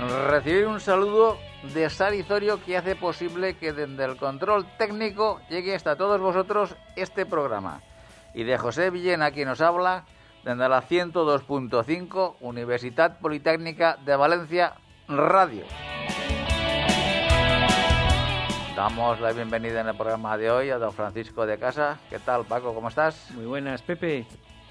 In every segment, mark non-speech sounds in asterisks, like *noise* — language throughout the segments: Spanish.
Recibir un saludo de Sari Zorio que hace posible que desde el control técnico llegue hasta todos vosotros este programa. Y de José Villena, quien nos habla desde la 102.5 Universidad Politécnica de Valencia Radio. Damos la bienvenida en el programa de hoy a don Francisco de Casa. ¿Qué tal, Paco? ¿Cómo estás? Muy buenas, Pepe.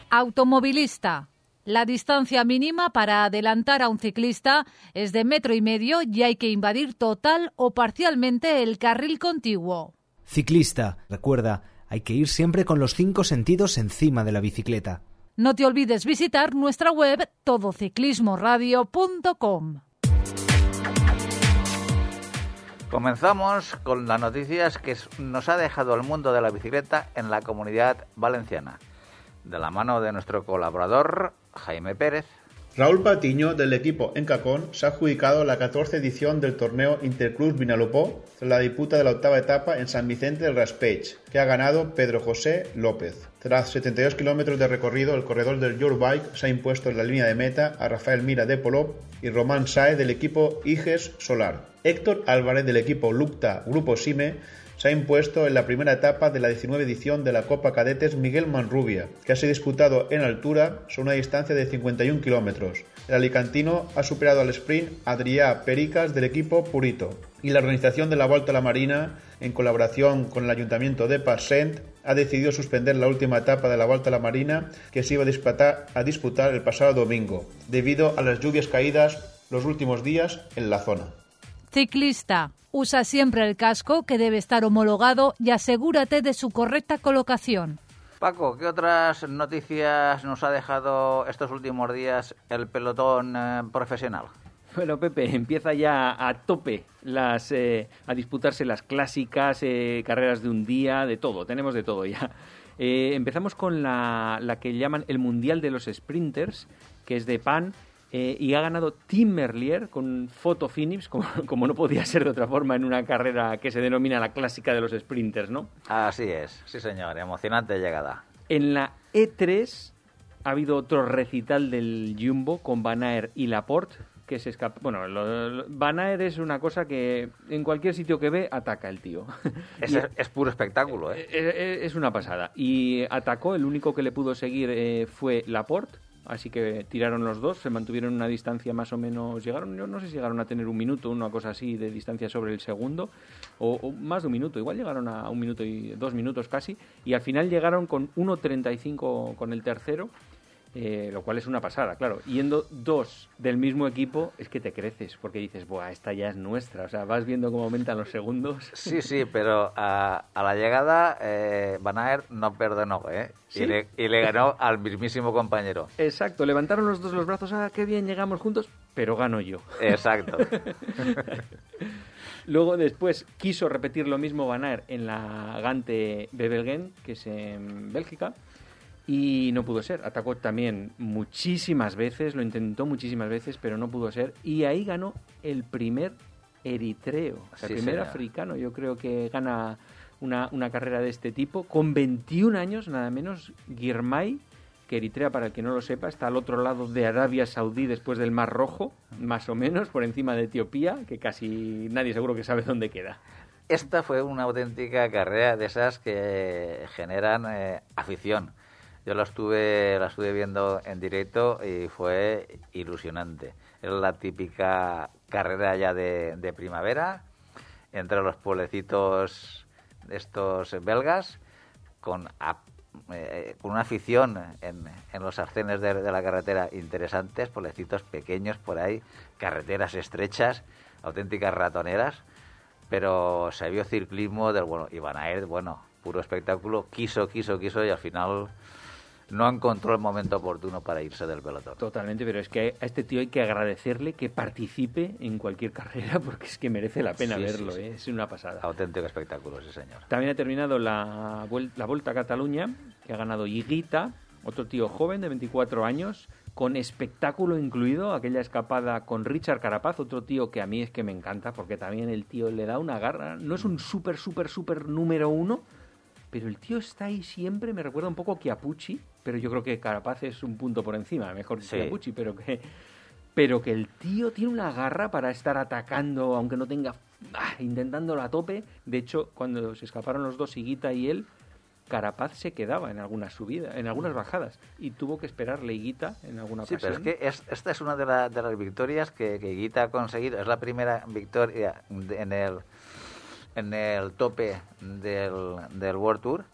Automovilista. La distancia mínima para adelantar a un ciclista es de metro y medio y hay que invadir total o parcialmente el carril contiguo. Ciclista, recuerda, hay que ir siempre con los cinco sentidos encima de la bicicleta. No te olvides visitar nuestra web todociclismoradio.com. Comenzamos con las noticias que nos ha dejado el mundo de la bicicleta en la comunidad valenciana. De la mano de nuestro colaborador Jaime Pérez. Raúl Patiño, del equipo Encacón, se ha adjudicado la 14 edición del torneo Interclub Vinalopó tras la disputa de la octava etapa en San Vicente del Raspage, que ha ganado Pedro José López. Tras 72 kilómetros de recorrido, el corredor del Your Bike se ha impuesto en la línea de meta a Rafael Mira de Polop y Román Sae del equipo Iges Solar. Héctor Álvarez del equipo Lupta Grupo Sime se ha impuesto en la primera etapa de la 19 edición de la Copa Cadetes Miguel Manrubia, que ha sido disputado en altura sobre una distancia de 51 kilómetros. El alicantino ha superado al sprint Adrià Pericas del equipo Purito. Y la organización de la Volta a la Marina, en colaboración con el Ayuntamiento de Passent, ha decidido suspender la última etapa de la Volta a la Marina que se iba a disputar el pasado domingo, debido a las lluvias caídas los últimos días en la zona. Ciclista. Usa siempre el casco que debe estar homologado y asegúrate de su correcta colocación. Paco, ¿qué otras noticias nos ha dejado estos últimos días el pelotón eh, profesional? Bueno, Pepe, empieza ya a tope las, eh, a disputarse las clásicas, eh, carreras de un día, de todo, tenemos de todo ya. Eh, empezamos con la, la que llaman el Mundial de los Sprinters, que es de PAN, eh, y ha ganado Tim Merlier con Photo Phinips, como, *laughs* como, no podía ser de otra forma en una carrera que se denomina la clásica de los sprinters, ¿no? Así es, sí señor, emocionante llegada. En la E3 ha habido otro recital del Jumbo con Van Aert y Laporte, que se escapa. Bueno, lo, lo, Van Aert es una cosa que en cualquier sitio que ve ataca el tío. *laughs* Es, puro espectáculo, ¿eh? Es, es, una pasada. Y atacó, el único que le pudo seguir eh, fue Laporte así que tiraron los dos, se mantuvieron una distancia más o menos, llegaron, yo no sé si llegaron a tener un minuto, una cosa así de distancia sobre el segundo, o, o más de un minuto, igual llegaron a un minuto y dos minutos casi, y al final llegaron con 1.35 con el tercero, eh, lo cual es una pasada, claro. Yendo dos del mismo equipo, es que te creces, porque dices, Buah, esta ya es nuestra. O sea, vas viendo cómo aumentan los segundos. Sí, sí, pero a, a la llegada eh, Van Aert no perdonó, ¿eh? ¿Sí? Y, le, y, le, ganó al mismísimo compañero. Exacto, levantaron los dos los brazos, ah, qué bien, llegamos juntos, pero gano yo. Exacto. *laughs* Luego después quiso repetir lo mismo Van Aert en la Gante Bebelgen, que es en Bélgica y no pudo ser. Atacó también muchísimas veces, lo intentó muchísimas veces, pero no pudo ser. Y ahí ganó el primer eritreo, o sea, Sí, el primer africano. Yo creo que gana una, una carrera de este tipo. Con 21 años, nada menos, Girmay, que Eritrea, para el que no lo sepa, está al otro lado de Arabia Saudí después del Mar Rojo, más o menos, por encima de Etiopía, que casi nadie seguro que sabe dónde queda. Esta fue una auténtica carrera de esas que generan eh, afición. Yo la estuve, la estuve viendo en directo y fue ilusionante. Era la típica carrera ya de, de primavera entre los pueblecitos estos belgas con, eh, con una afición en, en los arcenes de, de, la carretera interesantes, pueblecitos pequeños por ahí, carreteras estrechas, auténticas ratoneras, pero se vio ciclismo del bueno, Iván Aert, bueno, puro espectáculo, quiso, quiso, quiso y al final no encontró el momento oportuno para irse del pelotón. Totalmente, pero es que a este tío hay que agradecerle que participe en cualquier *laughs* carrera porque es que merece la pena Sí, verlo, sí. ¿eh? es una pasada. Auténtico espectáculo, sí, señor. También ha terminado la, la Vuelta a Cataluña, que ha ganado Higuita, otro tío joven de 24 años, con espectáculo incluido, aquella escapada con Richard Carapaz, otro tío que a mí es que me encanta, porque también el tío le da una garra, no es un súper, súper, súper número uno, pero el tío está ahí siempre, me recuerda un poco a Chiapucci, pero yo creo que Carapaz es un punto por encima, mejor que Sí. Chiapucci, pero que pero que el tío tiene una garra para estar atacando, aunque no tenga, ah, intentándolo a tope. De hecho, cuando se escaparon los dos, Higuita y él, Carapaz se quedaba en algunas subidas, en algunas bajadas, y tuvo que esperarle Higuita en alguna Sí, ocasión. pero es que es- esta es una de, la- de las victorias que, que Guita ha conseguido. Es la primera victoria en el en el tope del, del World Tour.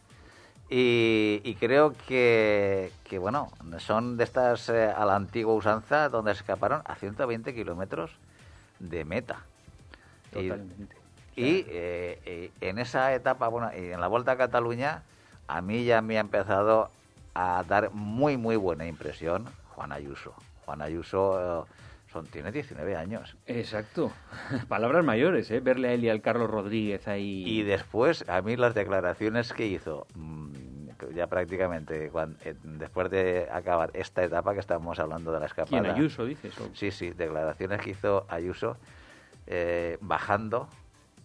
Y, y creo que, que, bueno, son de estas eh, a la antigua usanza donde se escaparon a 120 kilómetros de meta. Y- Totalmente. y eh, eh, en esa etapa, bueno, y en la Vuelta a Cataluña, a mí ya me ha empezado a dar muy, muy buena impresión Juan Ayuso. Juan Ayuso eh, son, tiene 19 años. Exacto. *laughs* Palabras mayores, ¿eh? Verle a él y al Carlos Rodríguez ahí. Y después, a mí las declaraciones que hizo, mm, ya prácticamente cuan- eh, después de acabar esta etapa que estamos hablando de la escapada. ¿Quién, Ayuso, dices? o- Sí, sí, declaraciones que hizo Ayuso eh, bajando,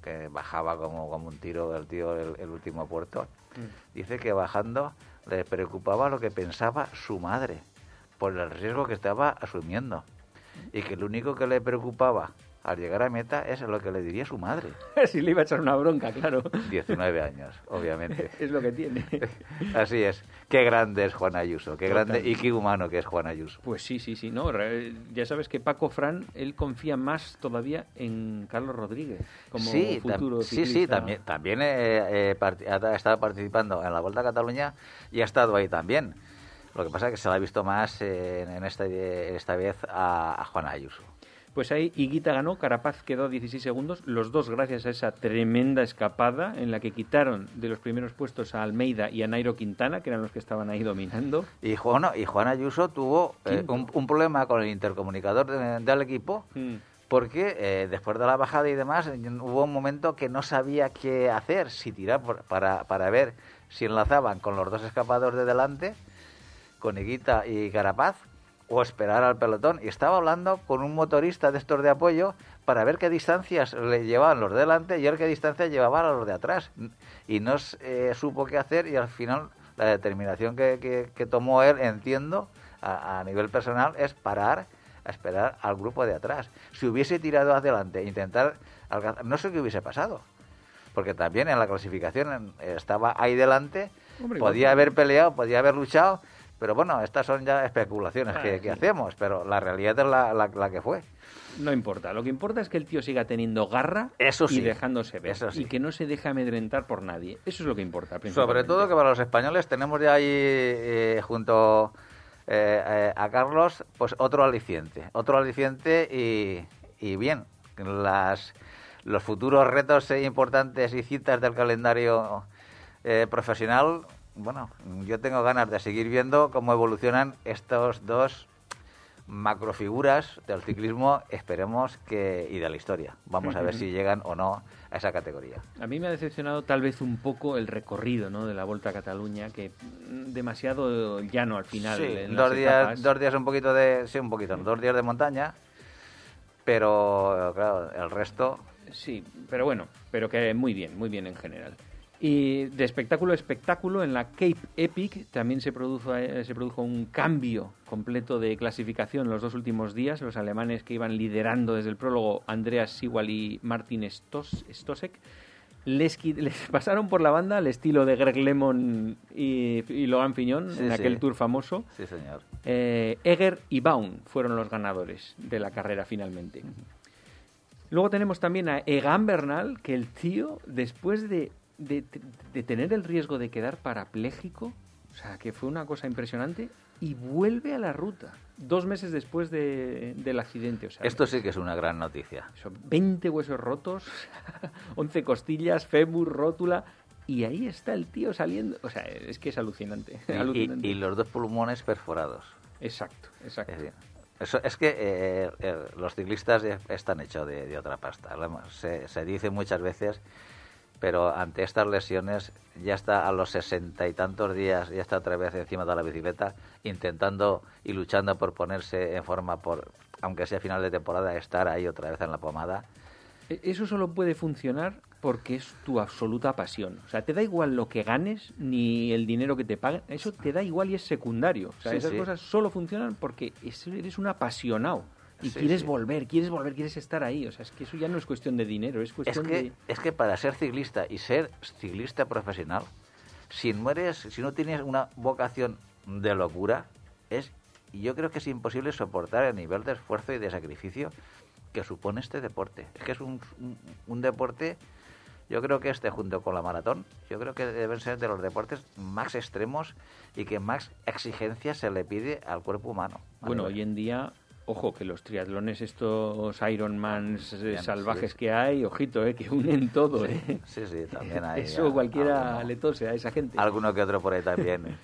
que bajaba como, como un tiro el tío el, el último puerto. Mm. Dice que bajando le preocupaba lo que pensaba su madre por el riesgo que estaba asumiendo y que lo único que le preocupaba al llegar a meta es lo que le diría su madre. *laughs* si le iba a echar una bronca, claro. 19 años, obviamente. *laughs* es lo que tiene. *laughs* Así es. Qué grande es Juan Ayuso, qué grande y qué humano que es Juan Ayuso. Pues sí, sí, sí. No, ya sabes que Paco Fran, él confía más todavía en Carlos Rodríguez como sí, futuro sí, sí, también, también eh, eh, ha estado participando en la Vuelta a Cataluña y ha estado ahí también. Lo que pasa es que se la ha visto más eh, en este, esta vez a, a Juan Ayuso. Pues ahí Higuita ganó, Carapaz quedó a 16 segundos, los dos gracias a esa tremenda escapada en la que quitaron de los primeros puestos a Almeida y a Nairo Quintana, que eran los que estaban ahí dominando. Y Juan, y Juan Ayuso tuvo eh, un, un problema con el intercomunicador de- del equipo Mm. porque eh, después de la bajada y demás hubo un momento que no sabía qué hacer, si tirar por- para, para ver si enlazaban con los dos escapadores de delante, con Higuita y Carapaz, o esperar al pelotón. Y estaba hablando con un motorista de estos de apoyo para ver qué distancias le llevaban los de delante y él qué distancia llevaban a los de atrás. Y no eh, supo qué hacer y al final la determinación que, que- que tomó él, entiendo, a, a nivel personal, es parar a esperar al grupo de atrás. Si hubiese tirado adelante e intentar alcanzar, no sé qué hubiese pasado. Porque también en la clasificación estaba ahí delante, Hombre, podía haber peleado, podía haber luchado, pero bueno, estas son ya especulaciones Ah, que, hacemos, pero la realidad es la, la- la que fue. No importa, lo que importa es que el tío siga teniendo garra Eso sí, y dejándose ver. eso sí. Y que no se deje amedrentar por nadie. Eso es lo que importa. Sobre todo que para los españoles tenemos ya ahí eh, junto eh, eh, a Carlos pues otro aliciente, otro aliciente y, y bien, las, los futuros retos eh, importantes y citas del calendario eh, profesional, bueno, yo tengo ganas de seguir viendo cómo evolucionan estos dos macrofiguras del ciclismo, esperemos que y de la historia. Vamos a ver si llegan o no a esa categoría. A mí me ha decepcionado tal vez un poco el recorrido ¿no? de la Vuelta a Cataluña, que mm, demasiado llano al final. Sí, en dos días, etapas. dos días un poquito de, sí, un poquito, dos días de montaña, pero claro, el resto, Sí, pero bueno, pero que muy bien, muy bien en general. Y de espectáculo a espectáculo, en la Cape Epic también se produjo, eh, se produjo un cambio completo de clasificación los dos últimos días. Los alemanes que iban liderando desde el prólogo, Andreas Siwal y Martin Stos, Stosek, les, *laughs* pasaron por la banda al estilo de Greg Lemon y, y Logan Fiñón Sí, en sí. aquel tour famoso. sí señor. Eh, Eger y Baun fueron los ganadores de la carrera finalmente. Luego tenemos también a Egan Bernal, que el tío, después de, de- de tener el riesgo de quedar parapléjico, o sea, que fue una cosa impresionante, y vuelve a la ruta, dos meses después de- del accidente. O sea, Esto sí que es una gran noticia. son 20 huesos rotos, *laughs* 11 costillas, fémur, rótula, y ahí está el tío saliendo. O sea, es que es alucinante. Y, alucinante. y- y los dos pulmones perforados. Exacto, exacto. Es, eso, es que eh, eh, los ciclistas están hechos de, de otra pasta. Se, se dice muchas veces, pero ante estas lesiones ya está a los sesenta y tantos días, ya está otra vez encima de la bicicleta, intentando y luchando por ponerse en forma, por aunque sea final de temporada, estar ahí otra vez en la pomada. E- Eso solo puede funcionar porque es tu absoluta pasión. O sea, te da igual lo que ganes ni el dinero que te paguen. Eso te da igual y es secundario. O sea, Sí, esas sí. cosas solo funcionan porque es- eres un apasionado. Y Sí, quieres sí. volver, quieres volver, quieres estar ahí. O sea, es que eso ya no es cuestión de dinero, es Es cuestión que, de... es que para ser ciclista y ser ciclista profesional, si mueres, si no tienes una vocación de locura, es yo creo que es imposible soportar el nivel de esfuerzo y de sacrificio que supone este deporte. Es que es un, un- un deporte, yo creo que este junto con la maratón, yo creo que deben ser de los deportes más extremos y que más exigencia se le pide al cuerpo humano. Bueno, hoy en día, ojo, que los triatlones estos Ironmans eh, Bien, salvajes sí. que hay, ojito, eh, que unen todo. Sí, eh. sí, sí, también hay Eso a- cualquiera alguno- le tose a esa gente. alguno que otro por ahí también. *laughs*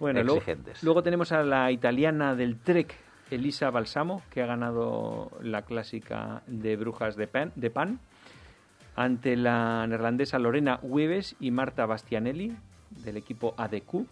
Bueno, luego, exigentes. luego tenemos a la italiana del Trek, Elisa Balsamo, que ha ganado la clásica de Brujas de Pan, de Pan ante la neerlandesa Lorena Hueves y Marta Bastianelli, del equipo ADQ.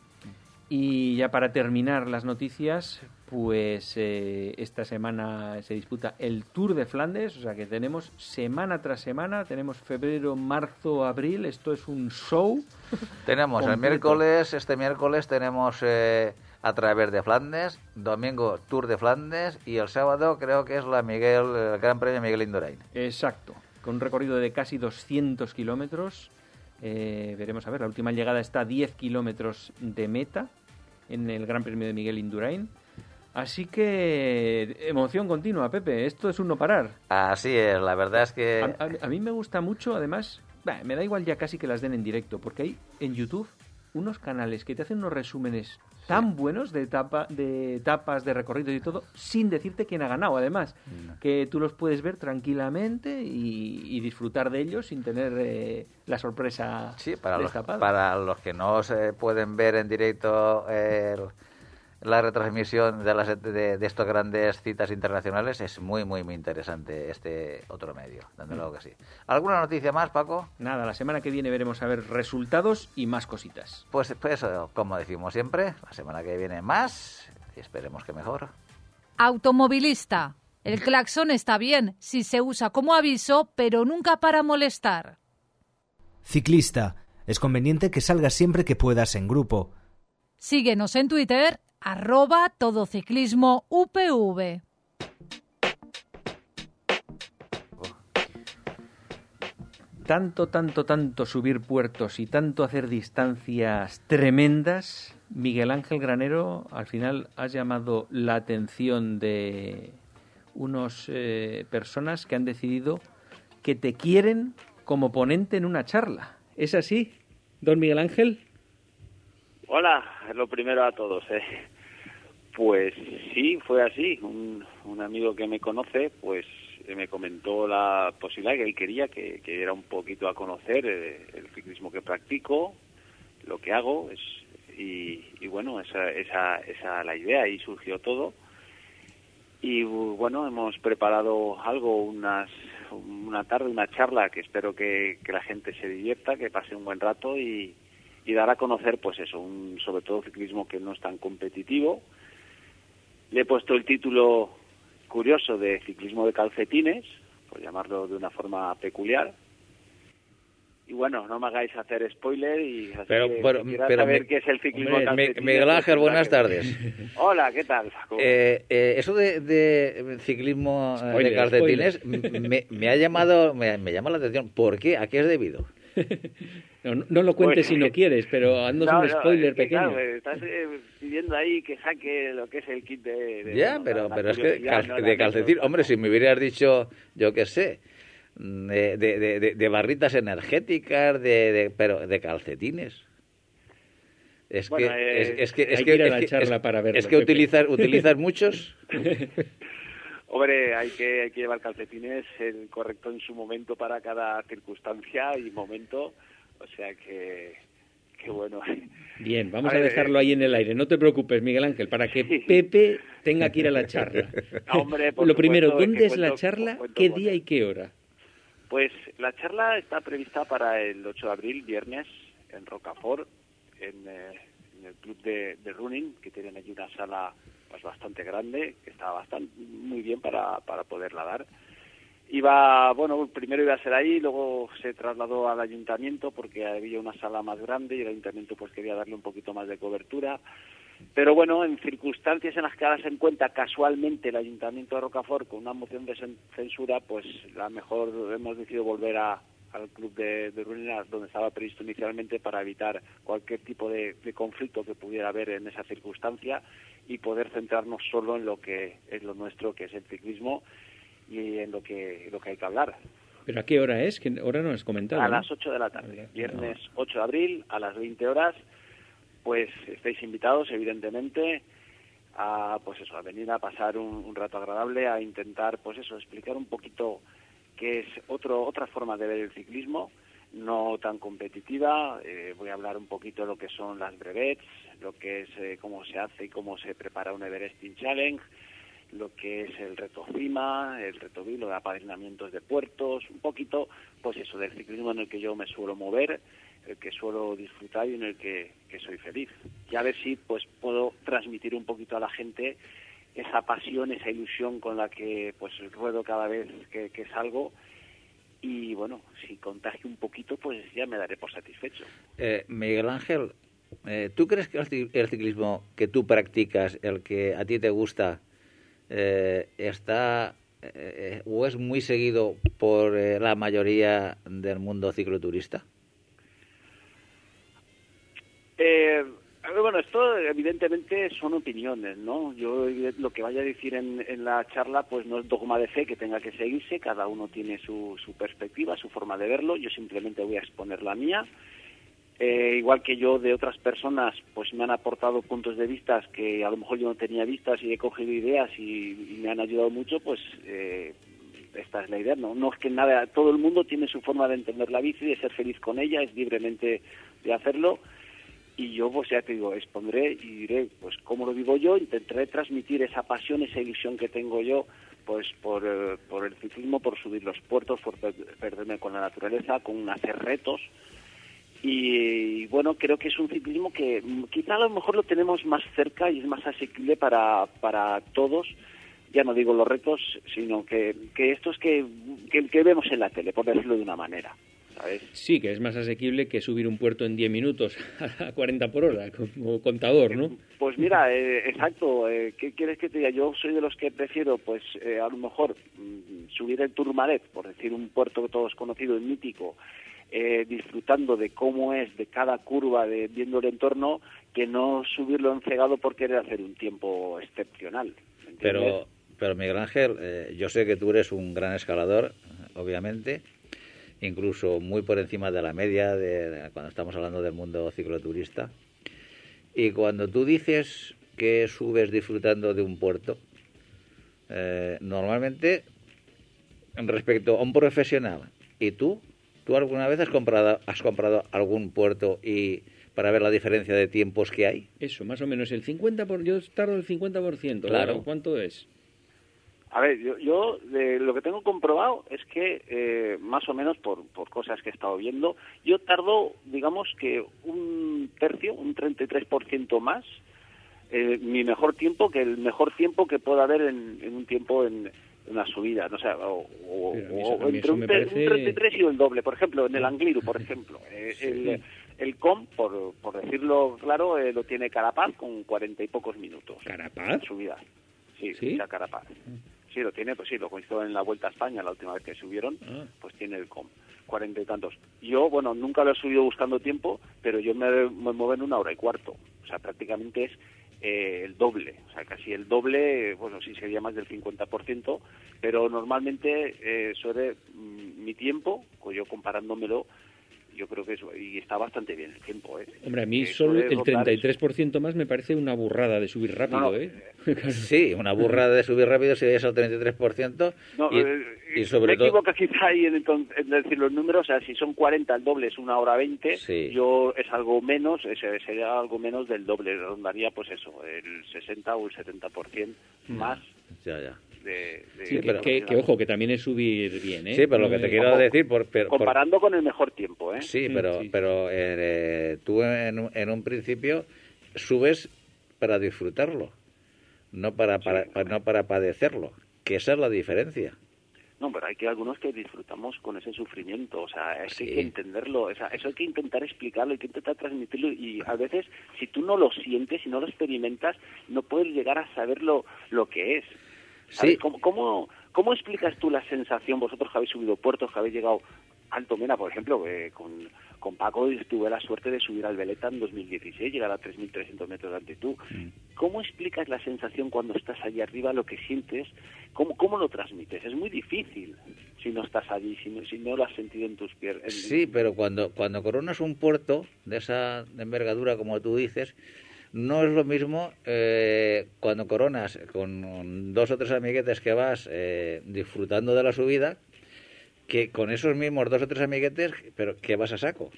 Y ya para terminar las noticias, pues eh, esta semana se disputa el Tour de Flandes, o sea que tenemos semana tras semana, tenemos febrero, marzo, abril, esto es un show. *laughs* Tenemos el miércoles, este miércoles tenemos eh, a través de Flandes, domingo Tour de Flandes y el sábado creo que es la Miguel, el Gran Premio Miguel Indurain. Exacto, con un recorrido de casi 200 kilómetros. Eh, veremos a ver, la última llegada está a 10 kilómetros de meta en el Gran Premio de Miguel Indurain. Así que emoción continua, Pepe. Esto es un no parar. Así es, la verdad es que A, a- a mí me gusta mucho, además, bah, me da igual ya casi que las den en directo, porque hay en YouTube unos canales que te hacen unos resúmenes tan buenos de, etapa, de etapas, de recorridos y todo, sin decirte quién ha ganado, además, que tú los puedes ver tranquilamente y, y disfrutar de ellos sin tener eh, la sorpresa sí, para los, para los que no se pueden ver en directo eh, el- la retransmisión de, las, de, de estas grandes citas internacionales, es muy, muy, muy interesante este otro medio, desde luego que sí. ¿Alguna noticia más, Paco? Nada, la semana que viene veremos a ver resultados y más cositas. Pues, pues eso, como decimos siempre, la semana que viene más y esperemos que mejor. Automovilista. El claxon está bien si se usa como aviso, pero nunca para molestar. Ciclista. Es conveniente que salgas siempre que puedas en grupo. Síguenos en Twitter, arroba todociclismo UPV. tanto, tanto, tanto subir puertos y tanto hacer distancias tremendas, Miguel Ángel Granero, al final has llamado la atención de unos eh, personas que han decidido que te quieren como ponente en una charla. ¿Es así, don Miguel Ángel? Hola, lo primero a todos. ¿eh? Pues sí, fue así. Un, un amigo que me conoce, pues eh, me comentó la posibilidad que él quería que, que diera un poquito a conocer eh, el ciclismo que practico, lo que hago, es, y, y bueno, esa, esa, esa la idea y surgió todo. Y bueno, hemos preparado algo, unas, una tarde, una charla que espero que, que la gente se divierta, que pase un buen rato y, y dar a conocer, pues eso, un, sobre todo ciclismo que no es tan competitivo. Le he puesto el título curioso de ciclismo de calcetines, por llamarlo de una forma peculiar. Y bueno, no me hagáis hacer spoiler y así Pero- que, pero- si quieras pero saber me- qué es el ciclismo hombre, de calcetines. Miguel pues Ángel, buenas tardes. Hola, ¿qué tal? Eh, eh, eso de, de ciclismo eh, de calcetines me, me ha llamado, me, me llama la atención. ¿Por qué? ¿A qué es debido? *laughs* No, no lo cuentes Pues- si no quieres, pero haznos No, un no, spoiler es que, pequeño. claro, eh, estás eh, pidiendo ahí que saque lo que es el kit de... de- Ya, bueno, pero, la pero es que cal- ¿no? La de calcetín, hombre, si me hubieras dicho, yo qué sé, de, de, de- de- de barritas energéticas, de, de- pero de calcetines. Es Bueno, que, eh, es, es que, es hay que, que ir a es la que- charla es- para verlo, es que utilizas muchos. *laughs* Hombre, hay que, hay que llevar calcetines el correcto en su momento para cada circunstancia y momento. O sea que, que bueno. Bien, vamos a, A ver, dejarlo ahí en el aire. No te preocupes, Miguel Ángel, para que Pepe tenga que ir a la charla. Hombre, por Lo primero, ¿dónde es la charla? ¿Qué día y qué hora? Pues la charla está prevista para el 8 de abril, viernes, en Rocafort, en, eh, en el club de, de running, que tienen allí una sala pues bastante grande, que está bastante muy bien para, para poderla dar. Iba, bueno, primero iba a ser ahí, luego se trasladó al ayuntamiento porque había una sala más grande y el ayuntamiento pues quería darle un poquito más de cobertura. Pero bueno, en circunstancias en las que ahora se encuentra casualmente el Ayuntamiento de Rocafort con una moción de cen- censura, pues la mejor hemos decidido volver a, al club de, de donde estaba previsto inicialmente para evitar cualquier tipo de, de conflicto que pudiera haber en esa circunstancia y poder centrarnos solo en lo que es lo nuestro, que es el ciclismo y en lo que, lo que hay que hablar. ¿Pero a qué hora es? ¿Qué hora no has comentado? A no? las 8 de la tarde, viernes 8 de abril, a las 20 horas, pues estáis invitados, evidentemente, a pues eso, a venir a pasar un, un rato agradable, a intentar, pues eso, explicar un poquito qué es otro, otra forma de ver el ciclismo, no tan competitiva. Eh, voy a hablar un poquito de lo que son las brevets, lo que es eh, cómo se hace y cómo se prepara un Everesting Challenge, lo que es el reto CIMA, el reto Vilo de apadrinamientos de puertos, un poquito, pues eso, del ciclismo en el que yo me suelo mover, el que suelo disfrutar y en el que, que soy feliz. Y a ver si pues puedo transmitir un poquito a la gente esa pasión, esa ilusión con la que pues ruedo cada vez que, salgo y bueno, si contagio un poquito pues ya me daré por satisfecho. Eh, Miguel Ángel, eh, ¿tú crees que el ci- el ciclismo que tú practicas, el que a ti te gusta, eh, está eh, o es muy seguido por eh, la mayoría del mundo cicloturista? Eh, bueno, esto evidentemente son opiniones, ¿no? Yo lo que vaya a decir en, en la charla pues no es dogma de fe que tenga que seguirse, cada uno tiene su, su perspectiva, su forma de verlo, yo simplemente voy a exponer la mía. Eh, igual que yo de otras personas pues me han aportado puntos de vista que a lo mejor yo no tenía vistas y he cogido ideas y, me han ayudado mucho, pues eh, esta es la idea, ¿no? No es que nada, todo el mundo tiene su forma de entender la bici, de ser feliz con ella, es libremente de hacerlo y yo pues ya te digo, expondré y diré pues cómo lo vivo yo, intentaré transmitir esa pasión, esa ilusión que tengo yo pues por, eh, por el ciclismo, por subir los puertos, por per- perderme con la naturaleza, con hacer retos y, bueno, creo que es un ciclismo que mm, quizá a lo mejor lo tenemos más cerca y es más asequible para, para todos, ya no digo los retos, sino que, que estos que, que, que vemos en la tele, por decirlo de una manera, ¿sabes? Sí, que es más asequible que subir un puerto en 10 minutos *laughs* a 40 por hora, como contador, ¿no? Pues mira, eh, exacto. eh, ¿Qué quieres que te diga? Yo soy de los que prefiero, pues, eh, a lo mejor mm, subir el Tourmalet, por decir un puerto que todos conocido, el mítico, eh, disfrutando de cómo es, de cada curva, de viendo el entorno, que no subirlo encegado por querer hacer un tiempo excepcional. Pero, pero Miguel Ángel, eh, yo sé que tú eres un gran escalador, obviamente, incluso muy por encima de la media de, de- cuando estamos hablando del mundo cicloturista. Y cuando tú dices que subes disfrutando de un puerto, eh, normalmente respecto a un profesional y tú, ¿tú alguna vez has comprado, has comprado algún puerto y para ver la diferencia de tiempos que hay? Eso, más o menos el 50%, por, yo tardo el 50%. Claro. ¿Cuánto es? A ver, yo, yo de lo que tengo comprobado es que, eh, más o menos por, por cosas que he estado viendo, yo tardo, digamos que un tercio, un 33% más, eh, mi mejor tiempo que el mejor tiempo que pueda haber en, en un tiempo en, en una subida, no sé, o, o- Pero a mí o entre un, parece- un 33 y el doble, por ejemplo, en el Angliru, por ejemplo, eh, el, el COM, por, por decirlo claro, eh, lo tiene Carapaz con cuarenta y pocos minutos ¿Carapaz? subida. Sí, ¿Sí? Carapaz. Sí, lo tiene, pues sí, lo hizo en la Vuelta a España la última vez que subieron, Ah. pues tiene el com, cuarenta y tantos. Yo, bueno, nunca lo he subido buscando tiempo, pero yo me, me muevo en una hora y cuarto. O sea, prácticamente es eh, el doble, o sea, casi el doble, bueno, sí sería más del 50%, pero normalmente eh, sobre mm, mi tiempo, yo comparándomelo, yo creo que eso, y está bastante bien el tiempo, ¿eh? Hombre, a mí solo el rotar es- 33% más me parece una burrada de subir rápido, No, no, ¿eh? *laughs* Sí, una burrada de subir rápido si es al 33%. No, y, eh, y sobre me todo. equivoco quizá ahí en, en decir los números, o sea, si son 40 el doble es una hora 20, Sí. yo es algo menos, ese- sería algo menos del doble, rondaría pues eso, el 60 o el 70% más Ya, ya. De... de- Sí, de que, ojo, que también es subir bien, ¿eh? Sí, pero lo que te es- quiero decir. Por, per- por- Comparando con el mejor tiempo, ¿eh? Sí, pero, sí. pero eh, tú en, un- en un principio subes para disfrutarlo, no para, para, para- no para padecerlo, que esa es la diferencia. No, pero hay que algunos que disfrutamos con ese sufrimiento, o sea, es que hay Sí. que entenderlo, o sea, eso hay que intentar explicarlo, hay que intentar transmitirlo y a veces si tú no lo sientes y no lo experimentas, no puedes llegar a saber lo, lo que es. Sí. ¿Cómo, cómo, cómo explicas tú la sensación, vosotros que habéis subido puertos, que habéis llegado Alto Mena, por ejemplo, eh, con, con Paco tuve la suerte de subir al Veleta en 2016, llegar a 3.300 metros de altitud. ¿Cómo explicas la sensación cuando estás allí arriba, lo que sientes? ¿Cómo, cómo lo transmites? Es muy difícil si no estás allí, si no, si no lo has sentido en tus piernas. Sí, pero cuando, cuando coronas un puerto de esa envergadura, como tú dices, no es lo mismo eh, cuando coronas con dos o tres amiguetes que vas eh, disfrutando de la subida que con esos mismos dos o tres amiguetes, pero que vas a saco.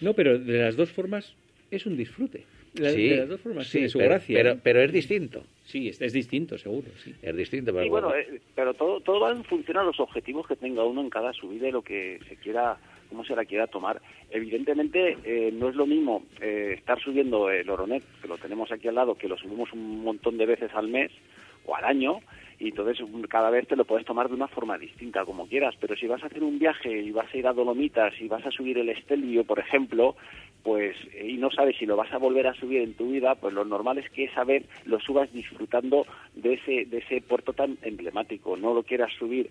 No, pero de las dos formas es un disfrute. De, sí, de las dos formas sí, tiene su pero, gracia. pero, ¿eh? pero es distinto. Sí, es, es distinto, seguro, sí. Es distinto. Pero Y bueno, eh, pero todo, todo va en función a los objetivos que tenga uno en cada subida y lo que se quiera, cómo se la quiera tomar. Evidentemente, eh, no es lo mismo eh, estar subiendo el Oronet, que lo tenemos aquí al lado, que lo subimos un montón de veces al mes o al año, y entonces cada vez te lo puedes tomar de una forma distinta, como quieras. Pero si vas a hacer un viaje y vas a ir a Dolomitas y vas a subir el Estelvio, por ejemplo, pues eh, y no sabes si lo vas a volver a subir en tu vida, pues lo normal es que esa vez lo subas disfrutando de ese de ese puerto tan emblemático. No lo quieras subir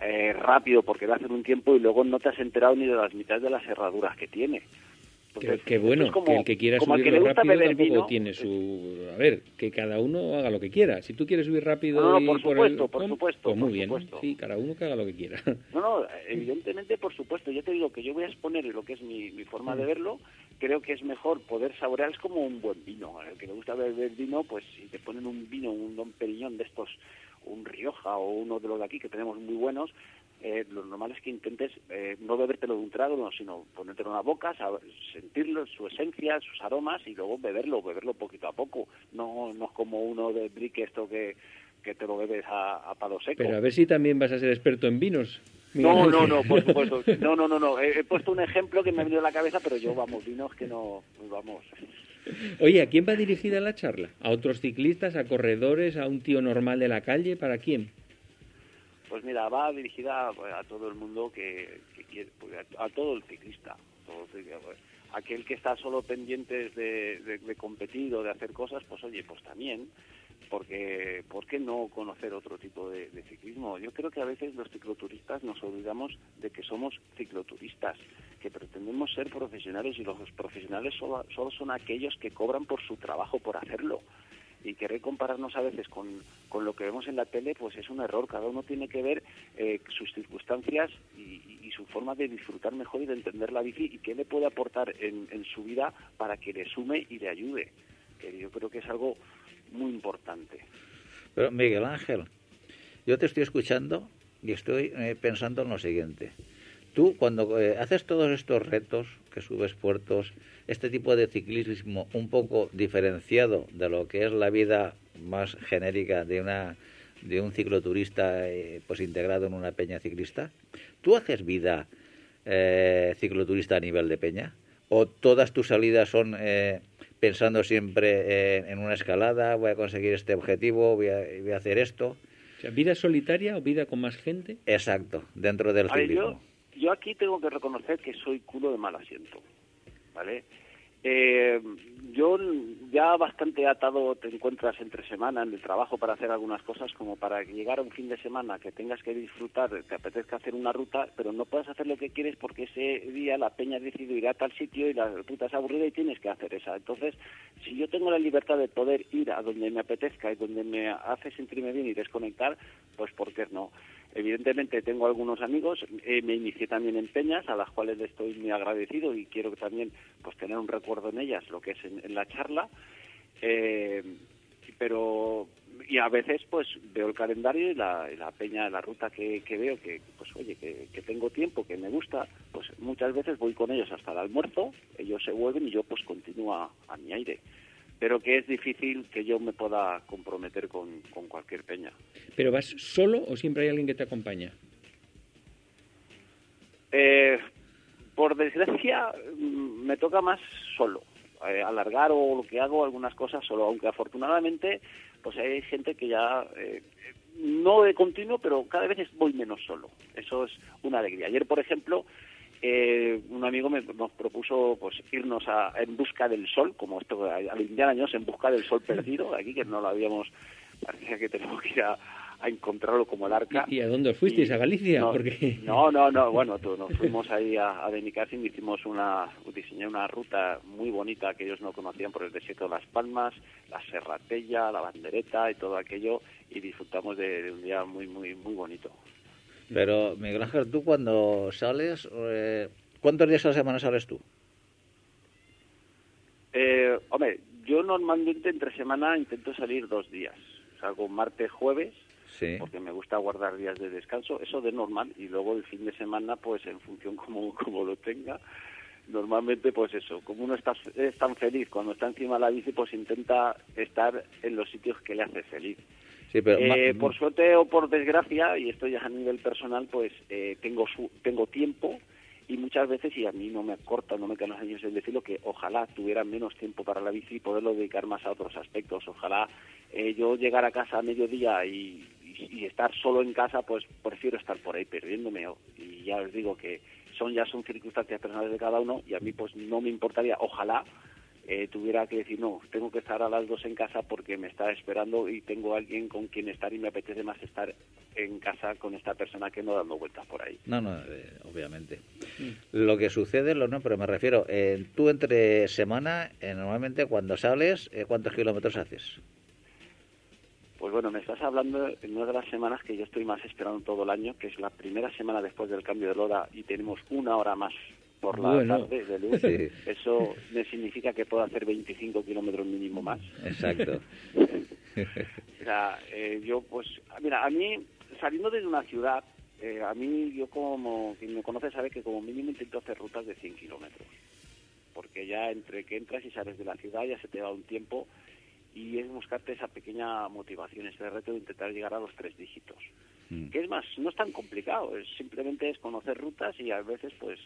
eh, rápido porque va a hacer un tiempo y luego no te has enterado ni de las mitades de las herraduras que tiene. Que, Entonces, que esto bueno, es como- que el que quiera al que subirlo le gusta rápido beber tampoco vino, tiene su... A ver, que cada uno haga lo que quiera. Si tú quieres subir rápido No, no, y por el- supuesto, por ¿cómo? supuesto, Pues muy por bien, supuesto. sí, cada uno que haga lo que quiera. *laughs* No, no, *laughs* evidentemente, por supuesto. Yo te digo que yo voy a exponer lo que es mi, mi forma Mm. de verlo. Creo que es mejor poder saborear, es como un buen vino. Al que le gusta beber vino, pues si te ponen un vino, un Don Periñón de estos, un Rioja o uno de los de aquí que tenemos muy buenos, eh, lo normal es que intentes eh, no bebértelo de un trago, no, sino ponértelo en la boca, sab- sentirlo, su esencia, sus aromas y luego beberlo, beberlo poquito a poco. No, no es como uno de brique esto que, que te lo bebes a, a palo seco. Pero a ver si también vas a ser experto en vinos. No, no, no, por supuesto. *laughs* No, no, no, no. He, he puesto un ejemplo que me ha venido a la cabeza, pero yo, vamos, vinos que no, vamos. Oye, ¿a quién va dirigida la charla? ¿A otros ciclistas, a corredores, a un tío normal de la calle? ¿Para quién? Pues mira, va dirigida pues, a todo el mundo que, que quiere, pues, a, todo el ciclista. todo pues, aquel que está solo pendiente de, de- de competir o de hacer cosas, pues oye, pues también. Porque, ¿por qué no conocer otro tipo de, ciclismo? Yo creo que a veces los cicloturistas nos olvidamos de que somos cicloturistas, que pretendemos ser profesionales y los profesionales solo, solo son aquellos que cobran por su trabajo por hacerlo y querer compararnos a veces con, con lo que vemos en la tele, pues es un error. Cada uno tiene que ver eh, sus circunstancias y, y su forma de disfrutar mejor y de entender la bici y qué le puede aportar en, en su vida para que le sume y le ayude. Que yo creo que es algo muy importante. Pero Miguel Ángel, yo te estoy escuchando y estoy eh, pensando en lo siguiente. Tú cuando eh, haces todos estos retos, que subes puertos, este tipo de ciclismo un poco diferenciado de lo que es la vida más genérica de una de un cicloturista eh, pues integrado en una peña ciclista, ¿tú haces vida eh, cicloturista a nivel de peña? ¿O todas tus salidas son eh, pensando siempre eh, en una escalada, voy a conseguir este objetivo, voy a, voy a hacer esto? O sea, ¿Vida solitaria o vida con más gente? Exacto, dentro del A ver, ciclismo. yo, yo aquí tengo que reconocer que soy culo de mal asiento, ¿vale? Eh, yo ya bastante atado te encuentras entre semana en el trabajo para hacer algunas cosas como para llegar a un fin de semana que tengas que disfrutar, te apetezca hacer una ruta, pero no puedes hacer lo que quieres porque ese día la peña ha decidido ir a tal sitio y la ruta es aburrida y tienes que hacer esa. Entonces, si yo tengo la libertad de poder ir a donde me apetezca y donde me hace sentirme bien y desconectar, pues ¿por qué no? Evidentemente tengo algunos amigos, eh, me inicié también en peñas, a las cuales le estoy muy agradecido y quiero también pues tener un recuerdo en ellas, lo que es en, la charla. Eh, pero y a veces pues veo el calendario y la, la peña, la ruta que, veo, que pues oye, que, tengo tiempo, que me gusta, pues muchas veces voy con ellos hasta el almuerzo, ellos se vuelven y yo pues continúo a, mi aire. Pero que es difícil que yo me pueda comprometer con, con cualquier peña. ¿Pero vas solo o siempre hay alguien que te acompaña? Eh, por desgracia, mm, me toca más solo. Eh, alargar o lo que hago algunas cosas solo, aunque afortunadamente pues hay gente que ya eh, no de continuo, pero cada vez voy menos solo. Eso es una alegría. Ayer, por ejemplo, amigo me, nos propuso pues irnos a, en busca del sol, como esto al Indiana años en busca del sol perdido, aquí que no lo habíamos, parecía que tenemos que ir a, a encontrarlo como el arca. ¿Y, a dónde fuisteis? ¿A Galicia? No, Porque... no, no, no, bueno, tú, nos fuimos ahí a, a Benicassim, hicimos una, diseñé una ruta muy bonita que ellos no conocían por el desierto de Las Palmas, la Serratella, la Bandereta y todo aquello, y disfrutamos de, un día muy, muy, muy bonito. Pero, Miguel Ángel, tú cuando sales, eh, ¿cuántos días a la semana sales tú? Eh, hombre, yo normalmente entre semana intento salir dos días. Salgo martes, jueves porque me gusta guardar días de descanso, eso de normal, y luego el fin de semana, pues en función como, *laughs* como lo tenga, normalmente pues eso, como uno está, es tan feliz cuando está encima de la bici, pues intenta estar en los sitios que le hace feliz. Eh, por suerte o por desgracia, y esto ya a nivel personal, pues eh, tengo, su, tengo tiempo y muchas veces, y a mí no me corta, no me quedan los años el decirlo, que ojalá tuviera menos tiempo para la bici y poderlo dedicar más a otros aspectos. Ojalá eh, yo llegar a casa a mediodía y, y, estar solo en casa, pues prefiero estar por ahí perdiéndome. Y ya os digo que son ya son circunstancias personales de cada uno y a mí pues no me importaría, ojalá eh, tuviera que decir, no, tengo que estar a las dos en casa porque me está esperando y tengo alguien con quien estar y me apetece más estar en casa con esta persona que no dando vueltas por ahí. No, no, eh, obviamente. Lo que sucede, lo no, pero me refiero, eh, tú entre semana, normalmente cuando sales, ¿cuántos kilómetros haces? Pues bueno, me estás hablando en una de las semanas que yo estoy más esperando todo el año, que es la primera semana después del cambio de hora y tenemos una hora más por la tarde de *laughs* luz. Eso me significa que puedo hacer 25 kilómetros mínimo más. Exacto. *laughs* o sea, eh, yo pues, mira, a mí saliendo desde una ciudad, eh, a mí yo como quien me conoce sabe que como mínimo intento hacer rutas de 100 kilómetros. Porque ya entre que entras y sales de la ciudad ya se te va un tiempo y es buscarte esa pequeña motivación, ese reto de intentar llegar a los tres dígitos. Mm. Que es más, no es tan complicado, es simplemente es conocer rutas y a veces pues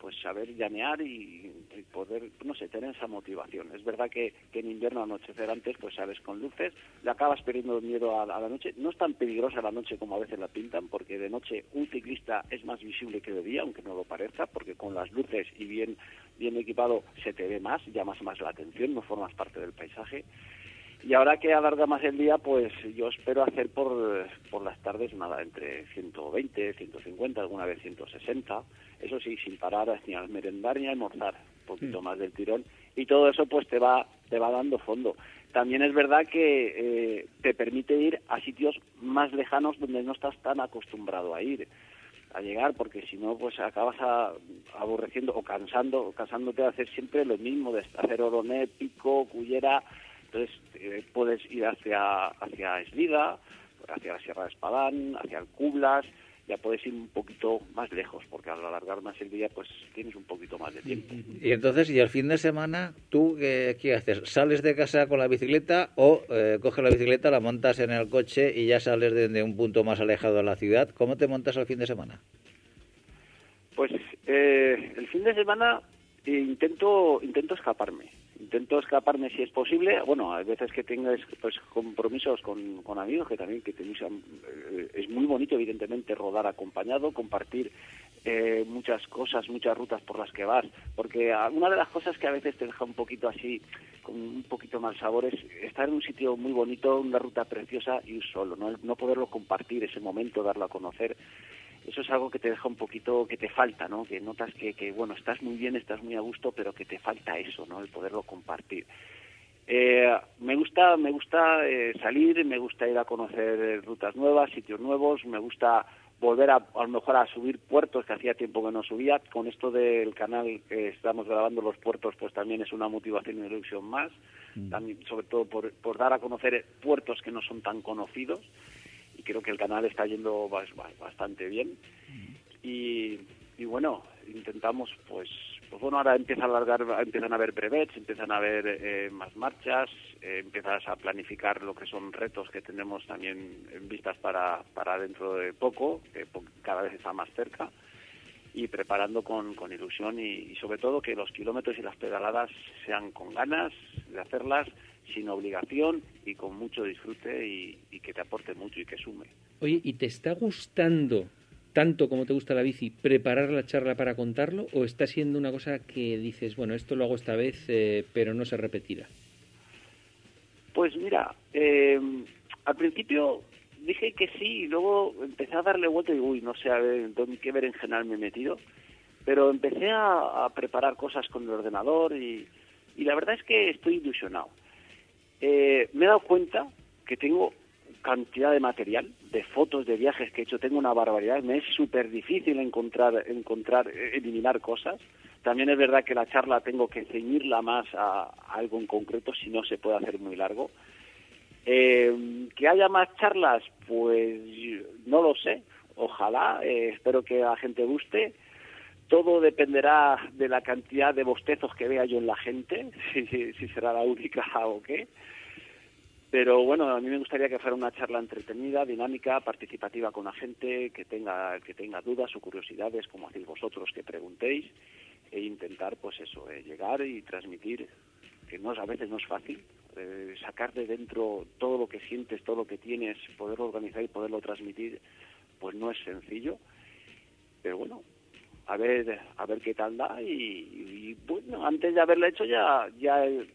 pues saber llanear y, poder, no sé, tener esa motivación. Es verdad que, que, en invierno anochecer antes, pues sales con luces, le acabas perdiendo miedo a, a, la noche. No es tan peligrosa la noche como a veces la pintan, porque de noche un ciclista es más visible que de día, aunque no lo parezca, porque con las luces y bien, bien equipado se te ve más, llamas más la atención, no formas parte del paisaje. Y ahora que alarga más el día, pues yo espero hacer por, por las tardes nada, entre 120, 150, alguna vez 160. Eso sí, sin parar ni al merendar ni a almorzar, un poquito mm. más del tirón. Y todo eso pues te va, te va dando fondo. También es verdad que eh, te permite ir a sitios más lejanos donde no estás tan acostumbrado a ir a llegar porque si no pues acabas aborreciendo o cansando cansándote de hacer siempre lo mismo de hacer oroné pico cullera entonces eh, puedes ir hacia, hacia Eslida, hacia la Sierra de Espadán, hacia el Cublas, ya puedes ir un poquito más lejos, porque al alargar más el día, pues tienes un poquito más de tiempo. Y entonces, ¿y el fin de semana, tú qué, qué haces? ¿Sales de casa con la bicicleta o eh, coges la bicicleta, la montas en el coche y ya sales desde un punto más alejado de la ciudad? ¿Cómo te montas el fin de semana? Pues eh, el fin de semana intento intento escaparme intento escaparme si es posible. Bueno, hay veces que tengas pues, compromisos con, con amigos que también que eh, es muy bonito, evidentemente, rodar acompañado, compartir eh, muchas cosas, muchas rutas por las que vas, porque una de las cosas que a veces te deja un poquito así, con un poquito más sabor, es estar en un sitio muy bonito, una ruta preciosa y solo, no poderlo compartir ese momento, darlo a conocer eso es algo que te deja un poquito, que te falta, ¿no? Que notas que, que bueno, estás muy bien, estás muy a gusto, pero que te falta eso, ¿no? El poderlo compartir. Eh, me gusta, me gusta eh, salir, me gusta ir a conocer rutas nuevas, sitios nuevos, me gusta volver a, a lo mejor a subir puertos que hacía tiempo que no subía. Con esto del canal que estamos grabando los puertos, pues también es una motivación y una ilusión más. También, sobre todo por, por dar a conocer puertos que no son tan conocidos. Creo que el canal está yendo bas- bas- bastante bien. Y, bueno, intentamos pues pues bueno ahora empieza a alargar empiezan a haber brevets empiezan a haber eh, más marchas eh, empiezas a planificar lo que son retos que tenemos también en vistas para para dentro de poco que cada vez está más cerca y preparando con, con ilusión y sobre todo que los kilómetros y las pedaladas sean con ganas de hacerlas sin obligación y con mucho disfrute y, y que te aporte mucho y que sume Oye, ¿y te está gustando tanto como te gusta la bici preparar la charla para contarlo o está siendo una cosa que dices, bueno, esto lo hago esta vez, eh, pero no se repetirá? Pues mira, eh, al principio dije que sí y luego empecé a darle vuelta y digo, uy, no sé a ver, en qué berenjenal me he metido. Pero empecé a, a preparar cosas con el ordenador y, y la verdad es que estoy ilusionado. Eh, me he dado cuenta que tengo cantidad de material, de fotos de viajes que he hecho, tengo una barbaridad, me es súper difícil encontrar, encontrar, eh, eliminar cosas. También es verdad que la charla tengo que ceñirla más a, algo en concreto, si no se puede hacer muy largo. Eh, que haya más charlas, pues no lo sé. Ojalá, eh, espero que a la gente guste. Todo dependerá de la cantidad de bostezos que vea yo en la gente, *laughs* si, si, será la única *laughs* o qué. Pero bueno, a mí me gustaría que fuera una charla entretenida, dinámica, participativa con la gente, que tenga, que tenga dudas o curiosidades, como hacéis vosotros, que preguntéis, e intentar, pues eso, eh, llegar y transmitir, que no, a veces no es fácil, eh, sacar de dentro todo lo que sientes, todo lo que tienes, poderlo organizar y poderlo transmitir, pues no es sencillo. Pero bueno, a ver, a ver qué tal da y, y, bueno, antes de haberlo hecho ya, ya el-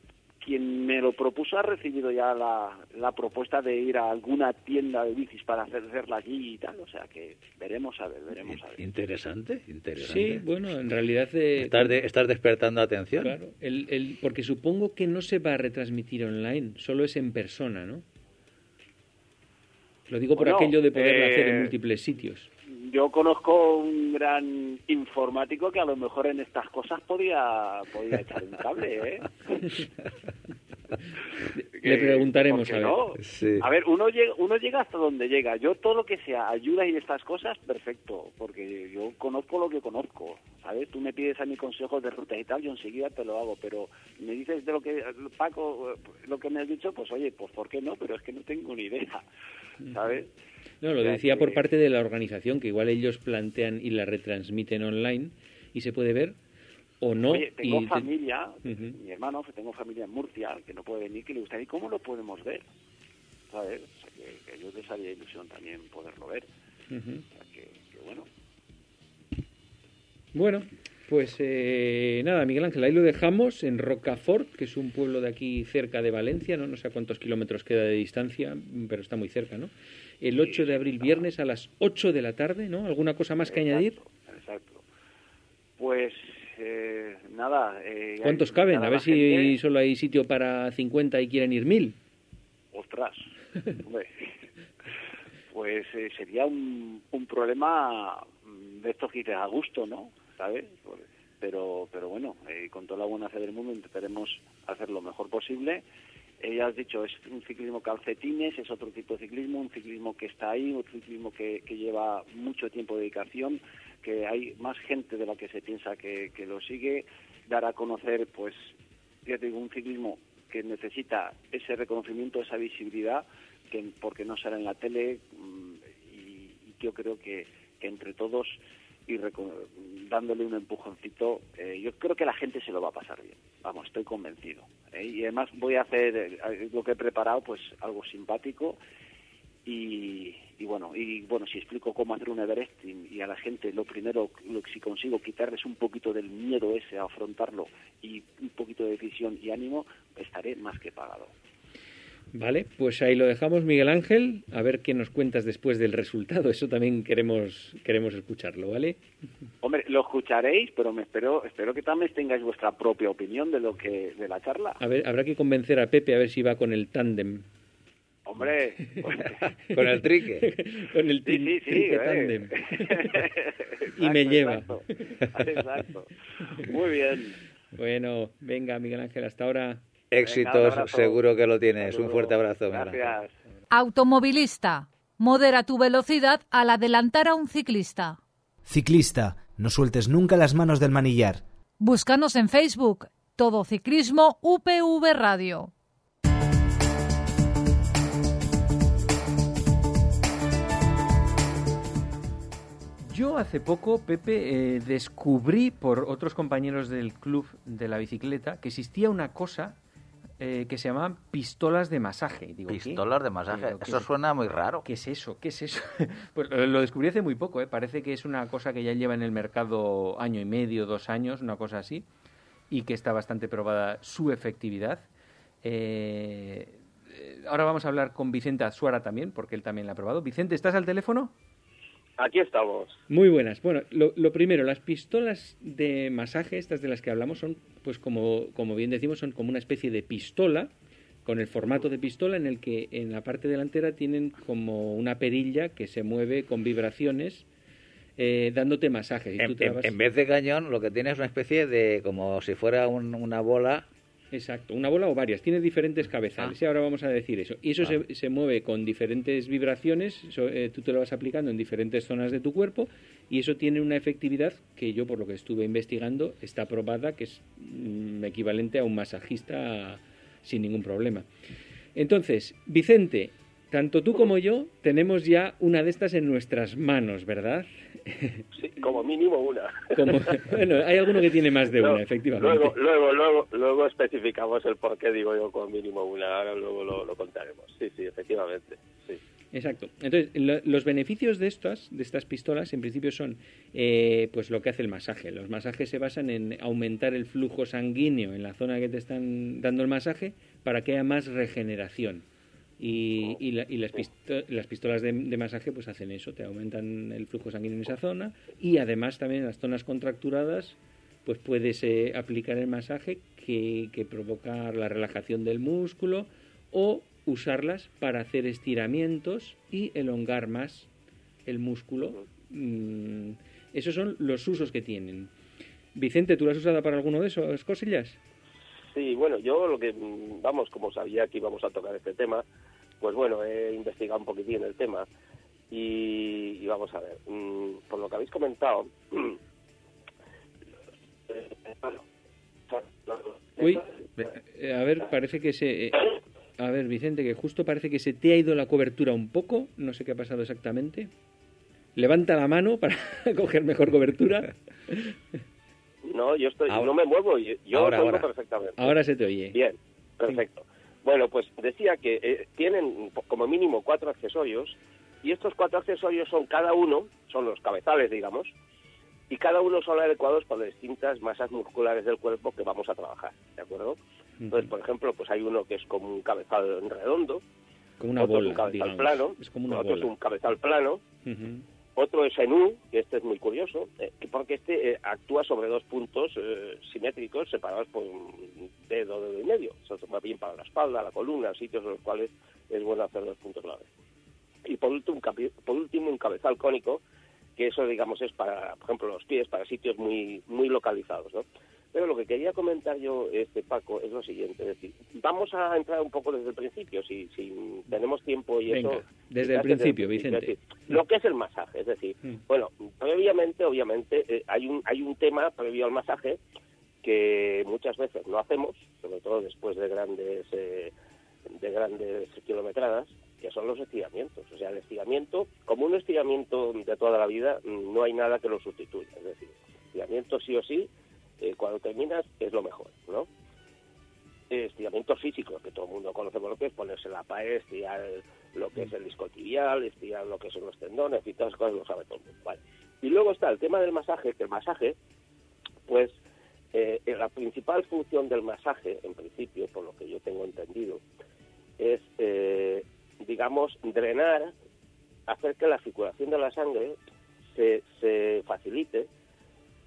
quien me lo propuso ha recibido ya la, la propuesta de ir a alguna tienda de bicis para hacer- hacerla allí y tal, o sea que veremos a ver, veremos a ver. Interesante, interesante. Sí, bueno, en realidad... eh, Estás, de- estás despertando atención. Claro, el, el- porque supongo que no se va a retransmitir online, solo es en persona, ¿no? Lo digo por Bueno, aquello de poderlo eh, hacer en múltiples sitios. Yo conozco un gran informático que a lo mejor en estas cosas podía, podía echar un cable, ¿eh? *laughs* Le preguntaremos ¿por a ver. no? Sí. A ver, uno llega, uno llega hasta donde llega. Yo todo lo que sea ayuda y estas cosas, perfecto, porque yo conozco lo que conozco, ¿sabes? Tú me pides a mi consejo de ruta y tal, yo enseguida te lo hago, pero me dices de lo que, Paco, lo que me has dicho, pues oye, pues ¿por qué no? Pero es que no tengo ni idea, ¿sabes? No, lo decía por parte de la organización, que igual ellos plantean y la retransmiten online y se puede ver o no. Oye, tengo y te- familia, mi hermano, que tengo familia en Murcia, que no puede venir, que le gustaría, ¿y cómo lo podemos ver? ¿Sabes? O sea, que, a ellos les haría ilusión también poderlo ver. O sea, que, que bueno. Bueno, pues eh, nada, Miguel Ángel, ahí lo dejamos en Rocafort, que es un pueblo de aquí cerca de Valencia, ¿no? No sé a cuántos kilómetros queda de distancia, pero está muy cerca, ¿no? El 8 de abril, viernes a las 8 de la tarde, ¿no? ¿Alguna cosa más que añadir? Exacto. Pues eh, nada. eh, ¿Cuántos hay- caben? nada, A ver si solo hay sitio para 50 y quieren ir 1000. Ostras. *laughs* Pues eh, sería un, un problema mm, de estos que a gusto, ¿no? ¿Sabes? Pues, Pero, pero bueno, eh, con toda la buena fe del mundo intentaremos hacer lo mejor posible. Eh, ya has dicho, es un ciclismo calcetines, es otro tipo de ciclismo, un ciclismo que está ahí, un ciclismo que, lleva mucho tiempo de dedicación, que hay más gente de la que se piensa que, lo sigue, dar a conocer, pues, ya te digo, un ciclismo que necesita ese reconocimiento, esa visibilidad, que porque no sale en la tele mm, y, yo creo que entre todos y dándole un empujoncito, eh, yo creo que la gente se lo va a pasar bien. Vamos, estoy convencido. ¿eh? Y además voy a hacer eh, lo que he preparado, pues algo simpático y, y bueno, y bueno, si explico cómo hacer un Everest y, y a la gente lo primero, lo, si consigo quitarles un poquito del miedo ese a afrontarlo y un poquito de decisión y ánimo, estaré más que pagado. Vale, pues ahí lo dejamos, Miguel Ángel. A ver qué nos cuentas después del resultado. Eso también queremos, queremos escucharlo, ¿vale? Hombre, lo escucharéis, pero me espero, espero que también tengáis vuestra propia opinión de lo que de la charla. A ver, habrá que convencer a Pepe a ver si va con el tándem. Hombre, *laughs* con el trique. con el sí, sí, sí, trique eh. tándem. *laughs* y me lleva. Exacto. Exacto. Muy bien. Bueno, venga, Miguel Ángel, hasta ahora. Éxitos, seguro que lo tienes. Un fuerte abrazo. Gracias. Automovilista. Modera tu velocidad al adelantar a un ciclista. Ciclista, no sueltes nunca las manos del manillar. Búscanos en Facebook. Todo Ciclismo UPV Radio. Yo hace poco, Pepe, eh, descubrí por otros compañeros del club de la bicicleta que existía una cosa eh, que se llamaban pistolas de masaje. Digo, ¿qué? Pistolas de masaje. Digo, ¿qué Eso es- suena muy raro. ¿Qué es eso? ¿Qué es eso? *laughs* pues lo lo descubrí hace muy poco, ¿eh? Parece que es una cosa que ya lleva en el mercado año y medio, dos años, una cosa así, y que está bastante probada su efectividad. Eh, eh, ahora vamos a hablar con Vicente Azuara también, porque él también la ha probado. Vicente, ¿estás al teléfono? Aquí estamos. Muy buenas. Bueno, lo, lo primero, las pistolas de masaje, estas de las que hablamos, son, pues como, como bien decimos, son como una especie de pistola, con el formato de pistola en el que en la parte delantera tienen como una perilla que se mueve con vibraciones, eh, dándote masajes. Y tú En, te la en- vas- en vez de cañón, lo que tiene es una especie de, como si fuera un- una bola. Exacto, una bola o varias, tiene diferentes cabezales Ah. y ahora vamos a decir eso. Y eso Ah. se, se mueve con diferentes vibraciones, eh, tú te lo vas aplicando en diferentes zonas de tu cuerpo y eso tiene una efectividad que yo por lo que estuve investigando está probada que es mm, equivalente a un masajista sin ningún problema. Entonces, Vicente, tanto tú como yo tenemos ya una de estas en nuestras manos, ¿verdad? *laughs* Sí, como mínimo una. Como- bueno, hay alguno que tiene más de una, efectivamente. Luego, luego, luego, luego especificamos el por qué digo yo con mínimo una. Ahora luego lo, lo contaremos. Sí, sí, efectivamente. Sí. Exacto. Entonces, lo- los beneficios de estas, de estas pistolas, en principio, son eh, pues lo que hace el masaje. Los masajes se basan en aumentar el flujo sanguíneo en la zona que te están dando el masaje para que haya más regeneración. Y, y la- y las, las pistolas de, masaje pues hacen eso, te aumentan el flujo sanguíneo en esa zona y además también en las zonas contracturadas pues puedes eh, aplicar el masaje que, que provoca la relajación del músculo o usarlas para hacer estiramientos y elongar más el músculo. Mm, esos son los usos que tienen. Vicente, ¿tú lo has usado para alguno de esos cosillas? Sí, bueno, yo lo que, mm, vamos, como sabía que íbamos a tocar este tema, pues bueno, he investigado un poquitín el tema y, vamos a ver, mm, por lo que habéis comentado, *clears throat* Uy, eh, a ver, parece que se... eh, a ver, Vicente, que justo parece que se te ha ido la cobertura un poco. No sé qué ha pasado exactamente. Levanta la mano para *laughs* coger mejor cobertura. No, yo estoy, Ahora. no me muevo, yo, yo Ahora, perfectamente. Ahora se te oye. Bien, perfecto. Bueno, pues decía que eh, tienen como mínimo cuatro accesorios y estos cuatro accesorios son cada uno, son los cabezales, digamos, y cada uno son adecuados para distintas masas musculares del cuerpo que vamos a trabajar, ¿de acuerdo? Entonces, por ejemplo, pues hay uno que es como un cabezal redondo, Como una otro es bola, un cabezal digamos. plano, Es como una otro es un cabezal plano, Ujú. Otro es en U, que este es muy curioso, eh, que porque este eh, actúa sobre dos puntos eh, simétricos separados por un dedo, dedo y medio. Eso va bien para la espalda, la columna, sitios en los cuales es bueno hacer dos puntos clave. Y por último, un por último, un cabezal cónico, que eso, digamos, es para, por ejemplo, los pies, para sitios muy, muy localizados, ¿no? Pero lo que quería comentar yo, este Paco, es lo siguiente, es decir, vamos a entrar un poco desde el principio, si, si tenemos tiempo y Venga, eso... desde el principio, Vicente. decir, lo que es el masaje, es decir, Mm. bueno, previamente, obviamente, eh, hay un hay un tema previo al masaje que muchas veces no hacemos, sobre todo después de grandes eh, de grandes kilometradas, que son los estiramientos. O sea, el estiramiento, como un estiramiento de toda la vida, no hay nada que lo sustituya. Es decir, estiramiento sí o sí, eh, cuando terminas es lo mejor, ¿no? Estiramientos físicos, que todo el mundo conoce por lo que es ponerse la pared, estirar el- lo que es el disco tibial, estirar lo que son los tendones y todas esas cosas lo sabe todo el mundo. Vale. Y luego está el tema del masaje, que el masaje, pues eh, la principal función del masaje, en principio, por lo que yo tengo entendido, es, eh, digamos, drenar, hacer que la circulación de la sangre se, se facilite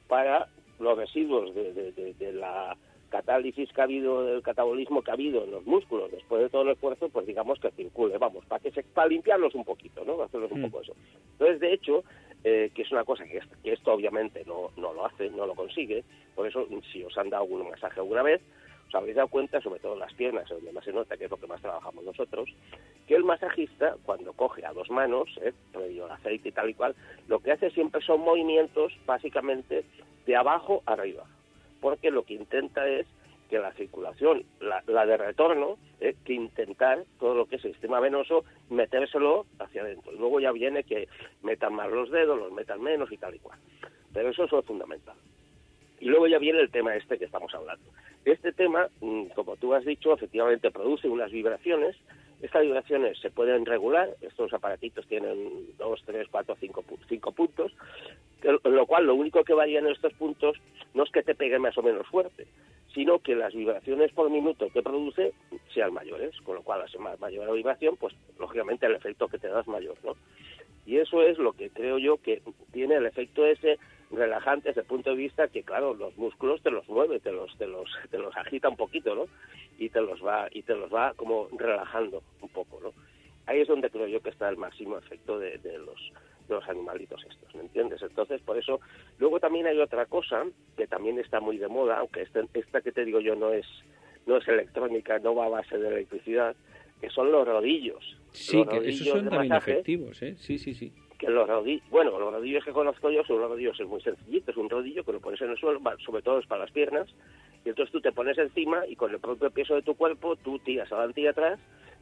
para los residuos de, de- de- de la, catálisis que ha habido, el catabolismo que ha habido en los músculos después de todo el esfuerzo, pues digamos que circule, vamos, para que se, para limpiarlos un poquito, ¿no? Hacerlos un Mm. poco eso. Entonces, de hecho, eh, que es una cosa que, es- que esto obviamente no, no lo hace, no lo consigue, por eso si os han dado algún masaje alguna vez, os habréis dado cuenta, sobre todo las piernas, donde más se nota, que es lo que más trabajamos nosotros, que el masajista, cuando coge a dos manos, eh, previo aceite y tal y cual, lo que hace siempre son movimientos básicamente de abajo arriba, porque lo que intenta es que la circulación, la, de retorno, eh, que intentar todo lo que es el sistema venoso, metérselo hacia adentro. Luego ya viene que metan más los dedos, los metan menos y tal y cual. Pero eso es lo fundamental. Y luego ya viene el tema este que estamos hablando. Este tema, mm, como tú has dicho, efectivamente produce unas vibraciones. Estas vibraciones se pueden regular. Estos aparatitos tienen dos, tres, cuatro, cinco, pu- cinco puntos. que- Lo cual, lo único que varía en estos puntos no es que te pegue más o menos fuerte, sino que las vibraciones por minuto que produce sean mayores. Con lo cual, a más mayor la vibración, pues lógicamente el efecto que te da es mayor, ¿no? Y eso es lo que creo yo que tiene el efecto ese relajante desde el punto de vista que, claro, los músculos te los mueve, te los, te los, te los agita un poquito, ¿no? Y te los va, y te los va como relajando un poco, ¿no? Ahí es donde creo yo que está el máximo efecto de, de los de los animalitos estos, ¿me entiendes? Entonces, por eso, luego también hay otra cosa que también está muy de moda, aunque este- esta que te digo yo no es no es electrónica, no va a base de electricidad, que son los rodillos. Sí, Los que esos son también masaje, efectivos, ¿eh? Sí, sí, sí. Que los rodillos, bueno, los rodillos que conozco yo son los rodillos muy sencillito, es un rodillo que lo pones en el suelo, sobre todo es para las piernas, y entonces tú te pones encima y con el propio peso de tu cuerpo tú tiras adelante y atrás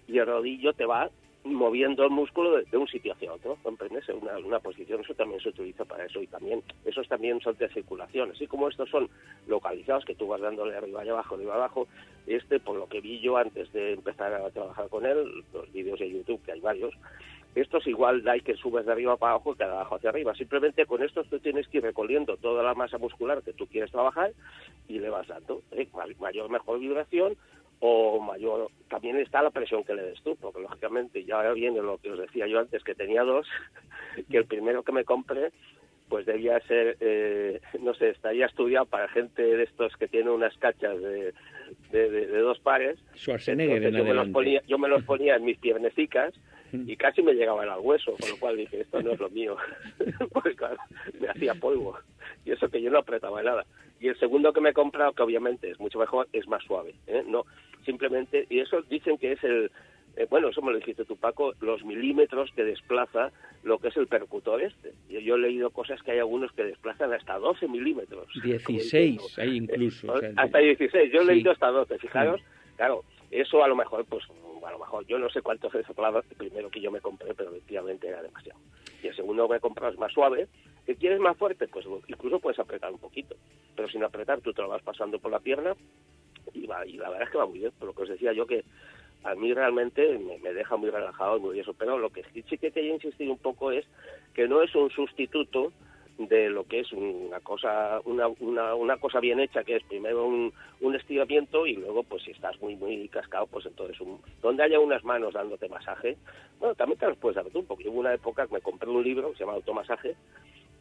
y el rodillo te va moviendo el músculo de, de un sitio hacia otro, ¿comprendes? En Una, una posición, eso también se utiliza para eso y también, esos también son de circulación, así como estos son localizados, que tú vas dándole arriba y abajo, arriba y abajo, este, por lo que vi yo antes de empezar a trabajar con él, los vídeos de YouTube, que hay varios, estos igual hay que subes de arriba para abajo que de abajo hacia arriba. Simplemente con estos tú tienes que ir recorriendo toda la masa muscular que tú quieres trabajar y le vas dando ¿eh? Ma- mayor, mejor vibración o mayor... También está la presión que le des tú, porque lógicamente ya viene lo que os decía yo antes, que tenía dos, *laughs* que el primero que me compré pues debía ser, eh, no sé, estaría estudiado para gente de estos que tiene unas cachas de, de, de- de dos pares. Schwarzenegger en Entonces, yo, me los ponía, yo me los ponía en mis piernecicas y casi me llegaban al hueso, con lo cual dije, esto no es lo mío. *laughs* Porque claro, me hacía polvo. Y eso que yo no apretaba nada. Y el segundo que me he comprado, que obviamente es mucho mejor, es más suave. ¿eh? No, simplemente, y eso dicen que es el, eh, bueno, eso me lo dijiste tú, Paco, los milímetros que desplaza lo que es el percutor este. Yo, yo he leído cosas que hay algunos que desplazan hasta 12 milímetros. 16 hay incluso. o sea, hasta 16, yo he sí. leído hasta 12, fijaros, claro, eso a lo mejor, pues, a lo mejor, yo no sé cuántos es el primero que yo me compré, pero efectivamente era demasiado. Y el segundo que me he comprado es más suave, ¿que quieres más fuerte? Pues incluso puedes apretar un poquito, pero sin apretar tú te lo vas pasando por la pierna y, va, y la verdad es que va muy bien, por lo que os decía yo que a mí realmente me, me deja muy relajado y muy eso, pero lo que sí que quería insistir un poco es que no es un sustituto de lo que es una cosa una, una, una cosa bien hecha que es primero un, estiramiento y luego pues si estás muy muy cascado pues entonces un, donde haya unas manos dándote masaje bueno también te los puedes dar tú porque hubo una época que me compré un libro que se llama automasaje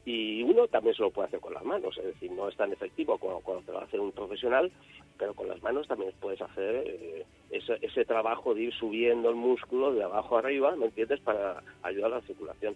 y uno también se lo puede hacer con las manos, es decir, no es tan efectivo como cuando te lo hace un profesional, pero con las manos también puedes hacer eh, ese, ese trabajo de ir subiendo el músculo de abajo arriba, ¿me entiendes?, para ayudar a la circulación.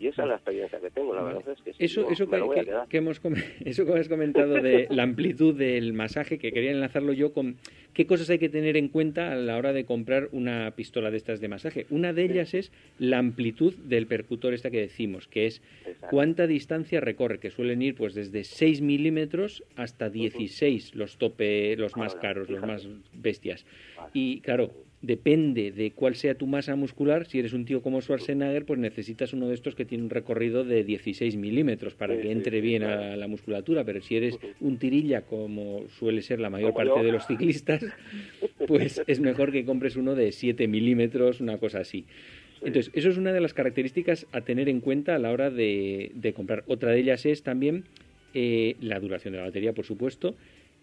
Y esa es la experiencia que tengo, la verdad es que sí, Eso, no, eso, que, que- hemos, *laughs* eso que has comentado de la amplitud del masaje, que quería enlazarlo yo con qué cosas hay que tener en cuenta a la hora de comprar una pistola de estas de masaje. Una de ellas es la amplitud del percutor esta que decimos, que es Exacto. cuánta distancia recorre, que suelen ir pues desde 6 milímetros hasta 16 los tope, los más caros, los más bestias. Vale. Y claro, depende de cuál sea tu masa muscular. Si eres un tío como Schwarzenegger, pues necesitas uno de estos que tiene un recorrido de 16 milímetros para Sí, que entre sí, bien claro. a la musculatura. Pero si eres un tirilla, como suele ser la mayor Como parte yo. de los ciclistas, *laughs* pues es mejor que compres uno de 7 milímetros, una cosa así. Entonces, eso es una de las características a tener en cuenta a la hora de, de comprar. Otra de ellas es también eh, la duración de la batería, por supuesto,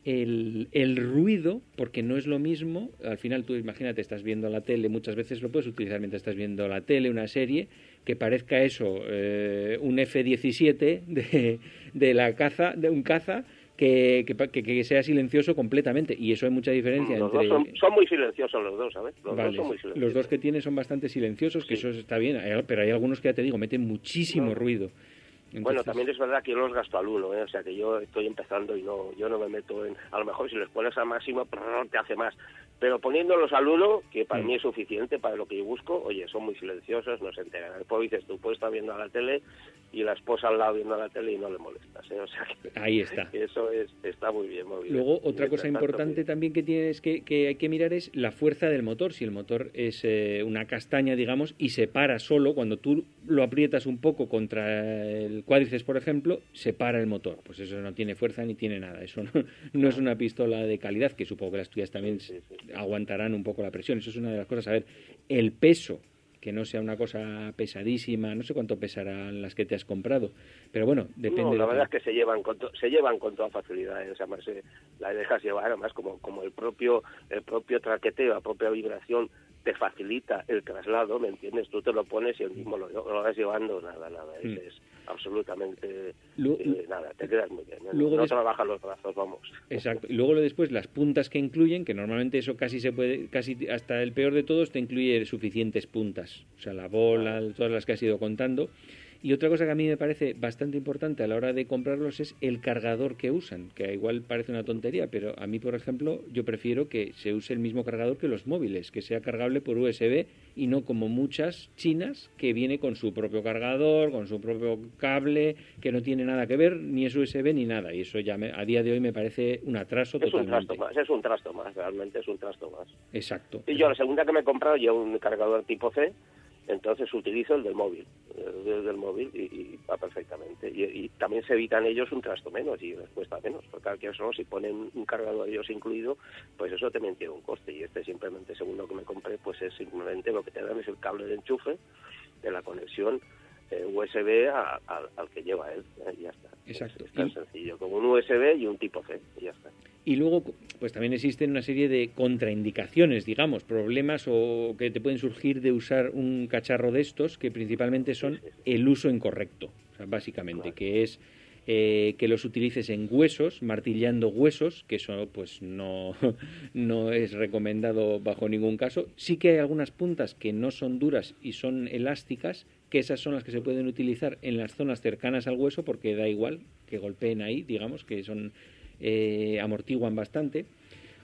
el, el ruido, porque no es lo mismo, al final tú imagínate, estás viendo la tele, muchas veces lo puedes utilizar mientras estás viendo la tele, una serie, que parezca eso, eh, un F-17 de, de la caza, de un caza, que, que, que, sea silencioso completamente. Y eso hay mucha diferencia los entre... Dos son, muy silenciosos los dos, ¿sabes? Los, dos son muy silenciosos. los dos que tiene son bastante silenciosos, que eso está bien, pero hay algunos que ya te digo, meten muchísimo ruido. Bueno, también es verdad que yo los gasto al uno, ¿eh? o sea que yo estoy empezando y no, yo no me meto en, a lo mejor si les pones al máximo te hace más, pero poniéndolos al uno, que para mm. mí es suficiente para lo que yo busco, oye, son muy silenciosos, no se enteran. Después dices, tú puedes estar viendo a la tele y la esposa al lado viendo a la tele y no le molestas, ¿eh? o sea que, ahí está. *laughs* eso es, está muy bien, muy bien. Luego otra cosa importante también que tienes que, que, hay que mirar es la fuerza del motor. Si el motor es eh, una castaña, digamos, y se para solo cuando tú lo aprietas un poco contra el cuádriceps, por ejemplo, se para el motor. Pues eso no tiene fuerza ni tiene nada. Eso no, es una pistola de calidad, que supongo que las tuyas también aguantarán un poco la presión. Eso es una de las cosas. A ver, el peso que no sea una cosa pesadísima, no sé cuánto pesarán las que te has comprado, pero bueno, depende. la verdad es que se llevan con se llevan con toda facilidad, ¿eh? o sea, la dejas llevar además como como el propio el propio traqueteo, la propia vibración te facilita el traslado, ¿me entiendes? Tú te lo pones y el mismo lo, lo vas llevando, nada, nada, mm. es, absolutamente eh, nada, te quedas muy bien, ¿eh? luego no los brazos, vamos. Exacto, y luego después las puntas que incluyen, que normalmente eso casi se puede, casi hasta el peor de todos te incluye suficientes puntas, o sea, la bola, todas las que has ido contando, y otra cosa que a mí me parece bastante importante a la hora de comprarlos es el cargador que usan, que igual parece una tontería, pero a mí, por ejemplo, yo prefiero que se use el mismo cargador que los móviles, que sea cargable por USB y no como muchas chinas que viene con su propio cargador, con su propio cable, que no tiene nada que ver, ni es USB ni nada. Y eso ya a día de hoy me parece un atraso es Un trasto más, es un trasto más, realmente es un trasto más. Exacto. Y yo la segunda que me he comprado, yo un cargador tipo C, entonces utilizo el del móvil, el del móvil y, va perfectamente. Y, también se evitan ellos un trasto menos y les cuesta menos, porque al que eso, si ponen un cargador ellos incluido, pues eso también tiene un coste. Y este simplemente, según lo que me compré, pues es simplemente lo que te dan es el cable de enchufe de la conexión eh, USB al que lleva él, y ya está. Exacto. Es, tan sencillo, como un USB y un tipo C, y ya está. Y luego, pues también existen una serie de contraindicaciones, digamos, problemas o que te pueden surgir de usar un cacharro de estos, que principalmente son el uso incorrecto, básicamente, que es eh, que los utilices en huesos, martillando huesos, que eso pues no, *laughs* no es recomendado bajo ningún caso. Sí que hay algunas puntas que no son duras y son elásticas, que esas son las que se pueden utilizar en las zonas cercanas al hueso, porque da igual que golpeen ahí, digamos, que son eh, amortiguan bastante.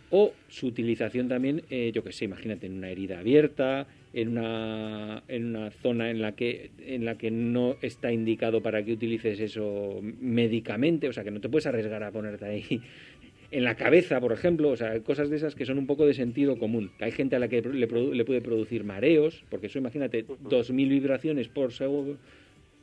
O su utilización también, eh, yo que sé, imagínate, en una herida abierta, en una, en una zona en la, que, en la que no está indicado para que utilices eso médicamente, o sea, que no te puedes arriesgar a ponerte ahí *laughs* en la cabeza, por ejemplo, o sea, cosas de esas que son un poco de sentido común. Hay gente a la que le, le puede producir mareos, porque eso, imagínate, 2.000 vibraciones por segundo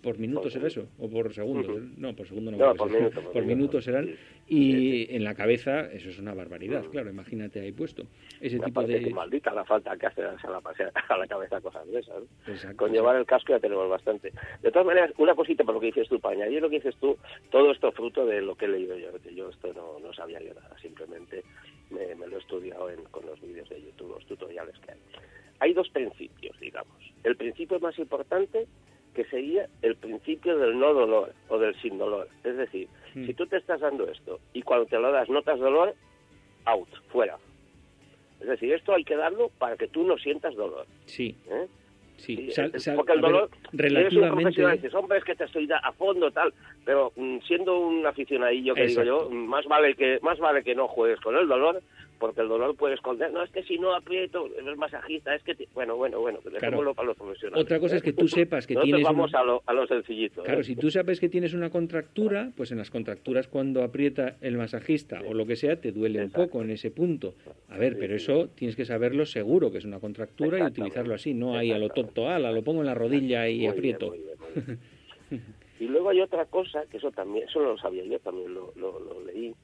por minuto será eso o por segundo no por segundo no, por, minuto, por, minuto serán y en la cabeza eso es una barbaridad claro imagínate ahí puesto ese tipo de maldita la falta que hace a la, a la cabeza cosas de esas con llevar el casco ya tenemos bastante. De todas maneras una cosita por lo que dices tú para añadir lo que dices tú todo esto fruto de lo que he leído yo que yo esto no, no sabía yo nada simplemente me, lo he estudiado en, con los vídeos de YouTube los tutoriales que hay. Hay dos principios digamos. El principio más importante que sería el principio del no dolor o del sin dolor. Es decir, hmm. si tú te estás dando esto y cuando te lo das notas dolor, out, fuera. Es decir, esto hay que darlo para que tú no sientas dolor. Sí. ¿Eh? Sí, porque el dolor, relativamente... un dices, hombre, es que te estoy a fondo, tal, pero mm, siendo un aficionadillo que digo yo, más vale que más vale que no juegues con el dolor porque el dolor puede esconder, no, es que si no aprieto, es masajista, es que, bueno, bueno, bueno, dejémoslo para los profesionales. Otra cosa es que tú sepas que tienes... vamos a, lo, a lo sencillito. Claro, ¿eh? si tú sabes que tienes una contractura, pues en las contracturas cuando aprieta el masajista o lo que sea, te duele un poco en ese punto. A ver, pero eso tienes que saberlo seguro, que es una contractura y utilizarlo así, no ahí a lo tonto, ala, lo pongo en la rodilla y aprieto. *laughs* y luego hay otra cosa, que eso también, eso no lo sabía yo, también lo, lo, lo leí,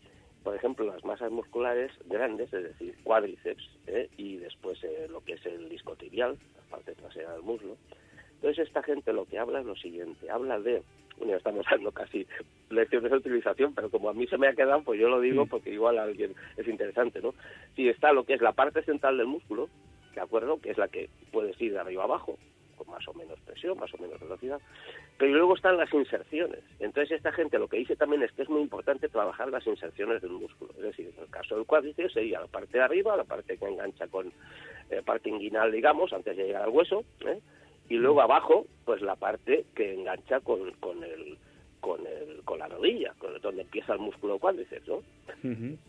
por ejemplo, las masas musculares grandes, es decir, cuádriceps, ¿eh? y después eh, lo que es el disco tibial, la parte trasera del muslo. Entonces, esta gente lo que habla es lo siguiente, habla de, bueno, estamos dando casi lecciones de utilización, pero como a mí se me ha quedado, pues yo lo digo porque igual a alguien es interesante, ¿no? Si está lo que es la parte central del músculo, ¿de acuerdo? Que es la que puedes ir de arriba abajo, con más o menos presión, más o menos velocidad. Pero luego están las inserciones. Entonces esta gente lo que dice también es que es muy importante trabajar las inserciones del músculo. Es decir, en el caso del cuádriceps sería la parte de arriba, la parte que engancha con la parte inguinal, digamos, antes de llegar al hueso, ¿eh? y luego abajo, pues la parte que engancha con, con el con, el, con la rodilla, con donde empieza el músculo cuádriceps, ¿no?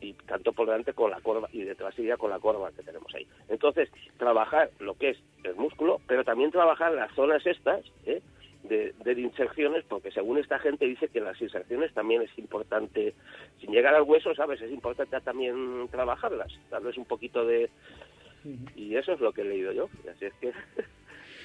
Y tanto por delante con la corva y detrás iría con la corva que tenemos ahí. Entonces, trabajar lo que es el músculo, pero también trabajar las zonas estas, ¿eh? De, de, inserciones, porque según esta gente dice que las inserciones también es importante, sin llegar al hueso, ¿sabes? Es importante también trabajarlas, darles un poquito de... Y eso es lo que he leído yo, así es que... *laughs*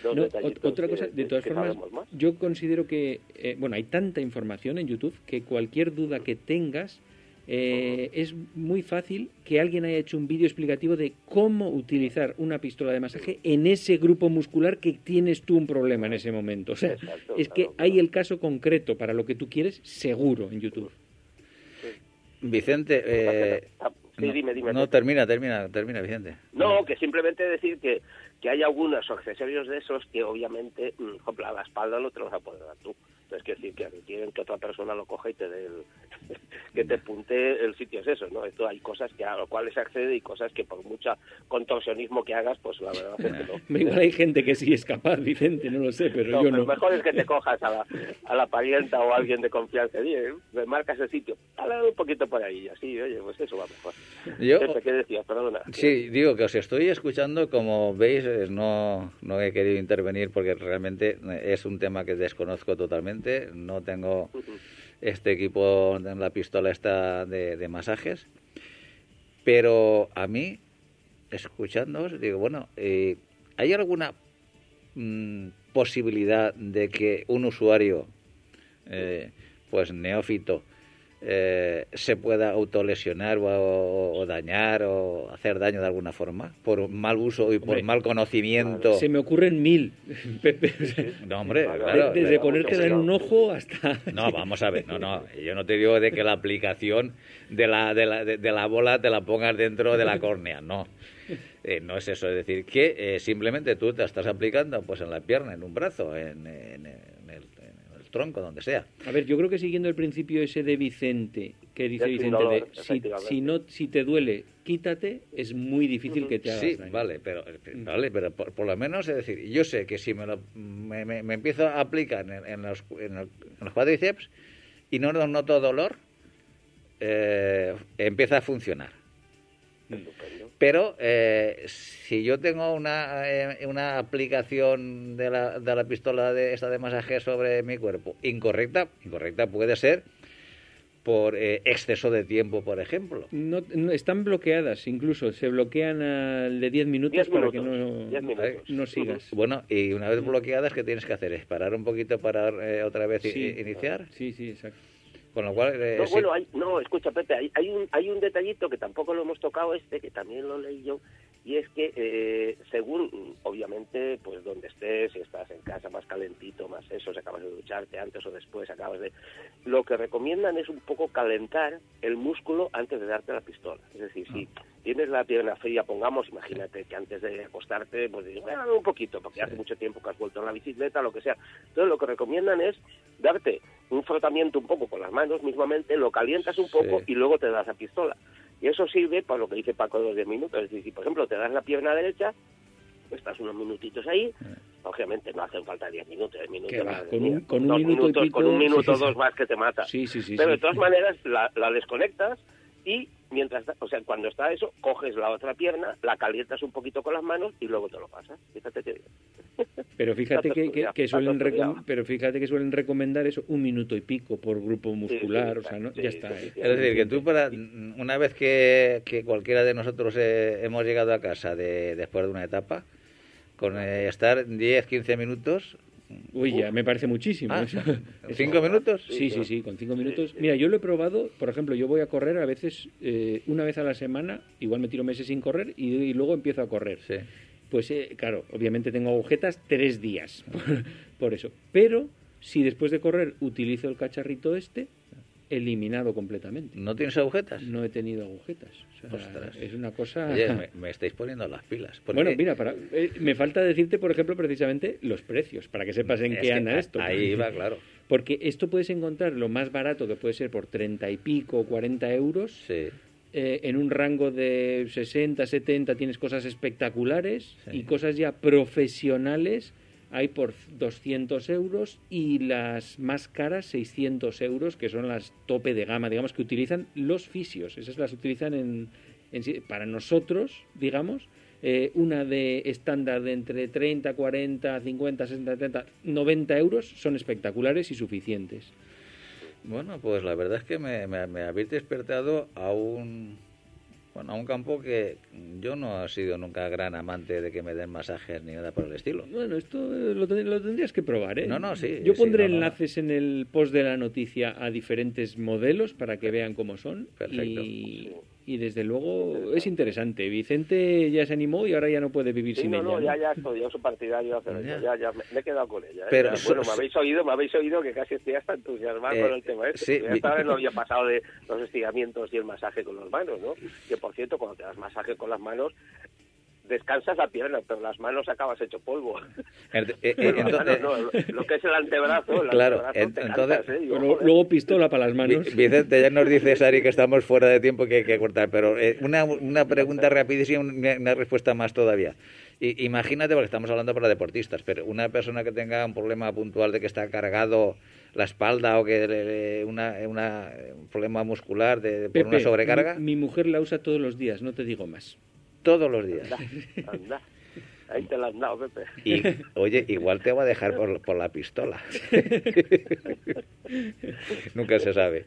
No, otra cosa, de todas formas, yo considero que, eh, bueno, hay tanta información en YouTube que cualquier duda que tengas, eh, es muy fácil que alguien haya hecho un vídeo explicativo de cómo utilizar una pistola de masaje en ese grupo muscular que tienes tú un problema en ese momento. O sea, es que hay el caso concreto para lo que tú quieres seguro en YouTube. Vicente, eh, no, termina, termina, termina, Vicente. No, que simplemente decir que, que hay algunos accesorios de esos que obviamente, mm, a la espalda no te los vas a poder dar tú. Entonces, quiere decir que quieren que otra persona lo coja y te dé el, *laughs* que te punte el sitio es eso, ¿no? Esto hay cosas que a lo cuales se accede y cosas que por mucha contorsionismo que hagas, pues la verdad es que no. *laughs* Igual hay gente que sí es capaz, Vicente, no lo sé, pero yo pero no. mejor es que te cojas a la, a la parienta o a alguien de confianza y me marcas el sitio, dale un poquito por ahí, así, oye, pues eso va mejor. Yo, ¿Qué decías? Perdona. Sí, digo que os estoy escuchando, como veis, no, no he querido intervenir porque realmente es un tema que desconozco totalmente no tengo este equipo en la pistola esta de, masajes, pero a mí, escuchándoos, digo, bueno, eh, ¿hay alguna mm, posibilidad de que un usuario, eh, pues neófito, eh, se pueda autolesionar o, o, dañar o hacer daño de alguna forma por mal uso y por mal conocimiento. Se me ocurren mil, *laughs* No, hombre, claro, desde ponerte en un ojo hasta. *laughs* No, vamos a ver, no, no. Yo no te digo de que la aplicación de la, de la, de, la bola te la pongas dentro de la *laughs* córnea, no. Eh, no es eso, es decir, que eh, simplemente tú te estás aplicando pues en la pierna, en un brazo, en, en, tronco, donde sea. A ver, yo creo que siguiendo el principio ese de Vicente, que dice Vicente, de, si, no, si te duele, quítate, es muy difícil que te hagas Sí, vale, pero, mm. vale, pero por, lo menos, es decir, yo sé que si me, lo, me, me, empiezo a aplicar en, los, en, los, cuádriceps y no noto dolor, eh, empieza a funcionar. Pero eh, si yo tengo una, eh, una aplicación de la, de la pistola de esta de masaje sobre mi cuerpo incorrecta, incorrecta puede ser por eh, exceso de tiempo, por ejemplo. No, están bloqueadas, incluso se bloquean al de 10 minutos, para que no, no sigas. Bueno, y una vez bloqueadas, ¿qué tienes que hacer? ¿Es parar un poquito para otra vez iniciar? Sí, sí, exacto. Con lo cual, no, bueno, no, escucha, Pepe, hay, hay, un, hay un detallito que tampoco lo hemos tocado este, que también lo leí yo, y es que eh, según, obviamente, pues donde estés, si estás en casa más calentito, más eso, si acabas de ducharte antes o después, acabas de... Lo que recomiendan es un poco calentar el músculo antes de darte la pistola. Es decir, si ah. tienes la pierna fría, pongamos, imagínate que antes de acostarte, pues dices, bueno, un poquito, porque hace mucho tiempo que has vuelto en la bicicleta, lo que sea. Entonces lo que recomiendan es darte un frotamiento un poco con las manos mismamente, lo calientas un poco y luego te das la pistola. Y eso sirve para lo que dice Paco de los 10 minutos. Es decir, si por ejemplo te das la pierna derecha, estás unos minutitos ahí, obviamente no hacen falta 10 minutos, 10 minutos con, un, con, un minuto con un minuto dos más que te mata. Pero de todas maneras la, la desconectas y mientras, o sea, cuando está eso, coges la otra pierna, la calientas un poquito con las manos y luego te lo pasas. Fíjate que Pero fíjate que, suelen pero fíjate que suelen recomendar eso un minuto y pico por grupo muscular, o sea, ¿no? ya está. ¿eh? es decir, que tú para una vez que, que cualquiera de nosotros eh, hemos llegado a casa de, después de una etapa, con eh, estar 10, 15 minutos, Uy, ya me parece muchísimo. Ah, ¿Cinco *laughs* minutos? Sí, sí, sí, con cinco minutos. Mira, yo lo he probado, por ejemplo, yo voy a correr a veces eh, una vez a la semana, igual me tiro meses sin correr y, luego empiezo a correr. Sí. Pues eh, claro, obviamente tengo agujetas tres días *laughs* por, eso. Pero si después de correr utilizo el cacharrito este, eliminado completamente. ¿No tienes agujetas? No he tenido agujetas. O sea, es una cosa... Oye, me, me estáis poniendo las pilas. porque- Bueno, mira, para, eh, me falta decirte, por ejemplo, precisamente los precios, para que sepas en Es qué anda esto. Ahí va, claro. Porque esto puedes encontrar lo más barato que puede ser por 30 y pico, 40 euros. Sí. Eh, en un rango de 60, 70 tienes cosas espectaculares Sí. y cosas ya profesionales hay por 200 euros y las más caras 600 euros, que son las tope de gama, digamos, que utilizan los fisios. Esas las utilizan en, en para nosotros, digamos. eh, una de estándar de entre 30, 40, 50, 60, 70, 90 euros son espectaculares y suficientes. Bueno, pues la verdad es que me, me, me habéis despertado a un, bueno, a un campo que yo no he sido nunca gran amante de que me den masajes ni nada por el estilo. Bueno, esto eh, lo, ten- lo tendrías que probar, ¿eh? No, no, sí, Yo sí, pondré no, no, no. enlaces en el post de la noticia a diferentes modelos para que vean cómo son. Perfecto. Y, y desde luego es interesante. Vicente ya se animó y ahora ya no puede vivir Sí, sin no, ella. no, ¿no? ya, ya estoy, yo soy partidario hacer Ya. ya, ya, me, me he quedado con ella. ¿eh? Pero so- bueno, so- me habéis oído, me habéis oído que casi estoy hasta entusiasmado Eh, con el tema este. sí, Esta vez no había pasado de los estiramientos y el masaje con las manos, ¿no? Que por cierto, cuando te das masaje con las manos, descansas la pierna, pero las manos acabas hecho polvo. *laughs* Eh, eh, Bueno, las entonces- manos no, lo que es el antebrazo, el Claro, antebrazo en- te entonces- cansas, ¿eh? Digo, luego pistola para las manos. Vi- Vicente, ya nos dice Sari que estamos fuera de tiempo que hay que cortar, pero eh, una, una pregunta rapidísima, una, una respuesta más todavía. I- imagínate, porque estamos hablando para deportistas, pero una persona que tenga un problema puntual de que está cargado la espalda o que le- una, una- un problema muscular de, por una sobrecarga, Mi, mi mujer la usa todos los días, no te digo más. Todos los días. Anda, anda. Ahí te la has dado, Pepe. Y, oye, igual te va a dejar por, por la pistola. *laughs* Nunca se sabe.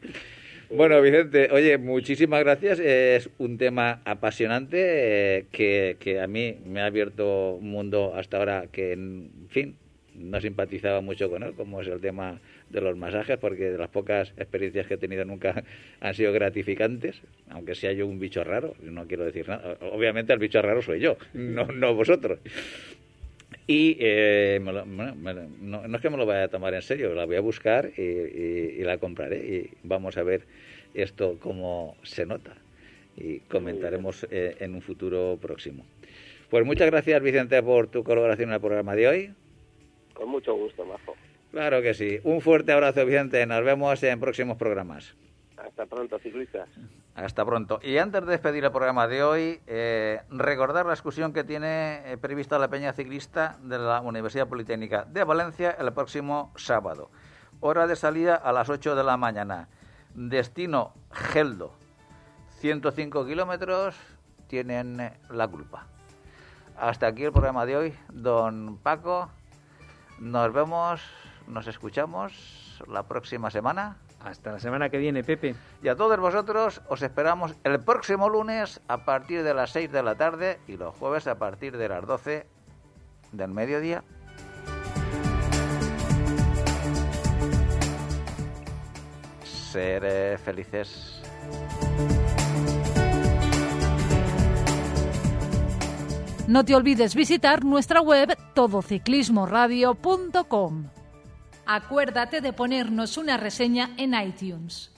Bueno, Vicente, oye, muchísimas gracias. Es un tema apasionante eh, que, que a mí me ha abierto un mundo hasta ahora que, en fin, no simpatizaba mucho con él, como es el tema de los masajes, porque de las pocas experiencias que he tenido nunca *laughs* han sido gratificantes, aunque sea yo un bicho raro, no quiero decir nada. Obviamente el bicho raro soy yo, no, no vosotros. Y eh, me lo- bueno, me lo- no, no es que me lo vaya a tomar en serio, la voy a buscar y, y- y la compraré y vamos a ver esto cómo se nota y comentaremos eh, en un futuro próximo. Pues muchas gracias Vicente por tu colaboración en el programa de hoy. Con mucho gusto, Majo. Claro que sí. Un fuerte abrazo Vicente, nos vemos en próximos programas. Hasta pronto, ciclistas. Hasta pronto. Y antes de despedir el programa de hoy, eh, recordar la excursión que tiene eh, prevista la Peña Ciclista de la Universidad Politécnica de Valencia el próximo sábado. Hora de salida a las 8 de la mañana. Destino Geldo. 105 kilómetros tienen la culpa. Hasta aquí el programa de hoy. Don Paco, nos vemos, nos escuchamos la próxima semana. Hasta la semana que viene, Pepe. Y a todos vosotros os esperamos el próximo lunes a partir de las 6 de la tarde y los jueves a partir de las 12 del mediodía. Ser eh, felices. No te olvides visitar nuestra web todociclismoradio.com. Acuérdate de ponernos una reseña en iTunes.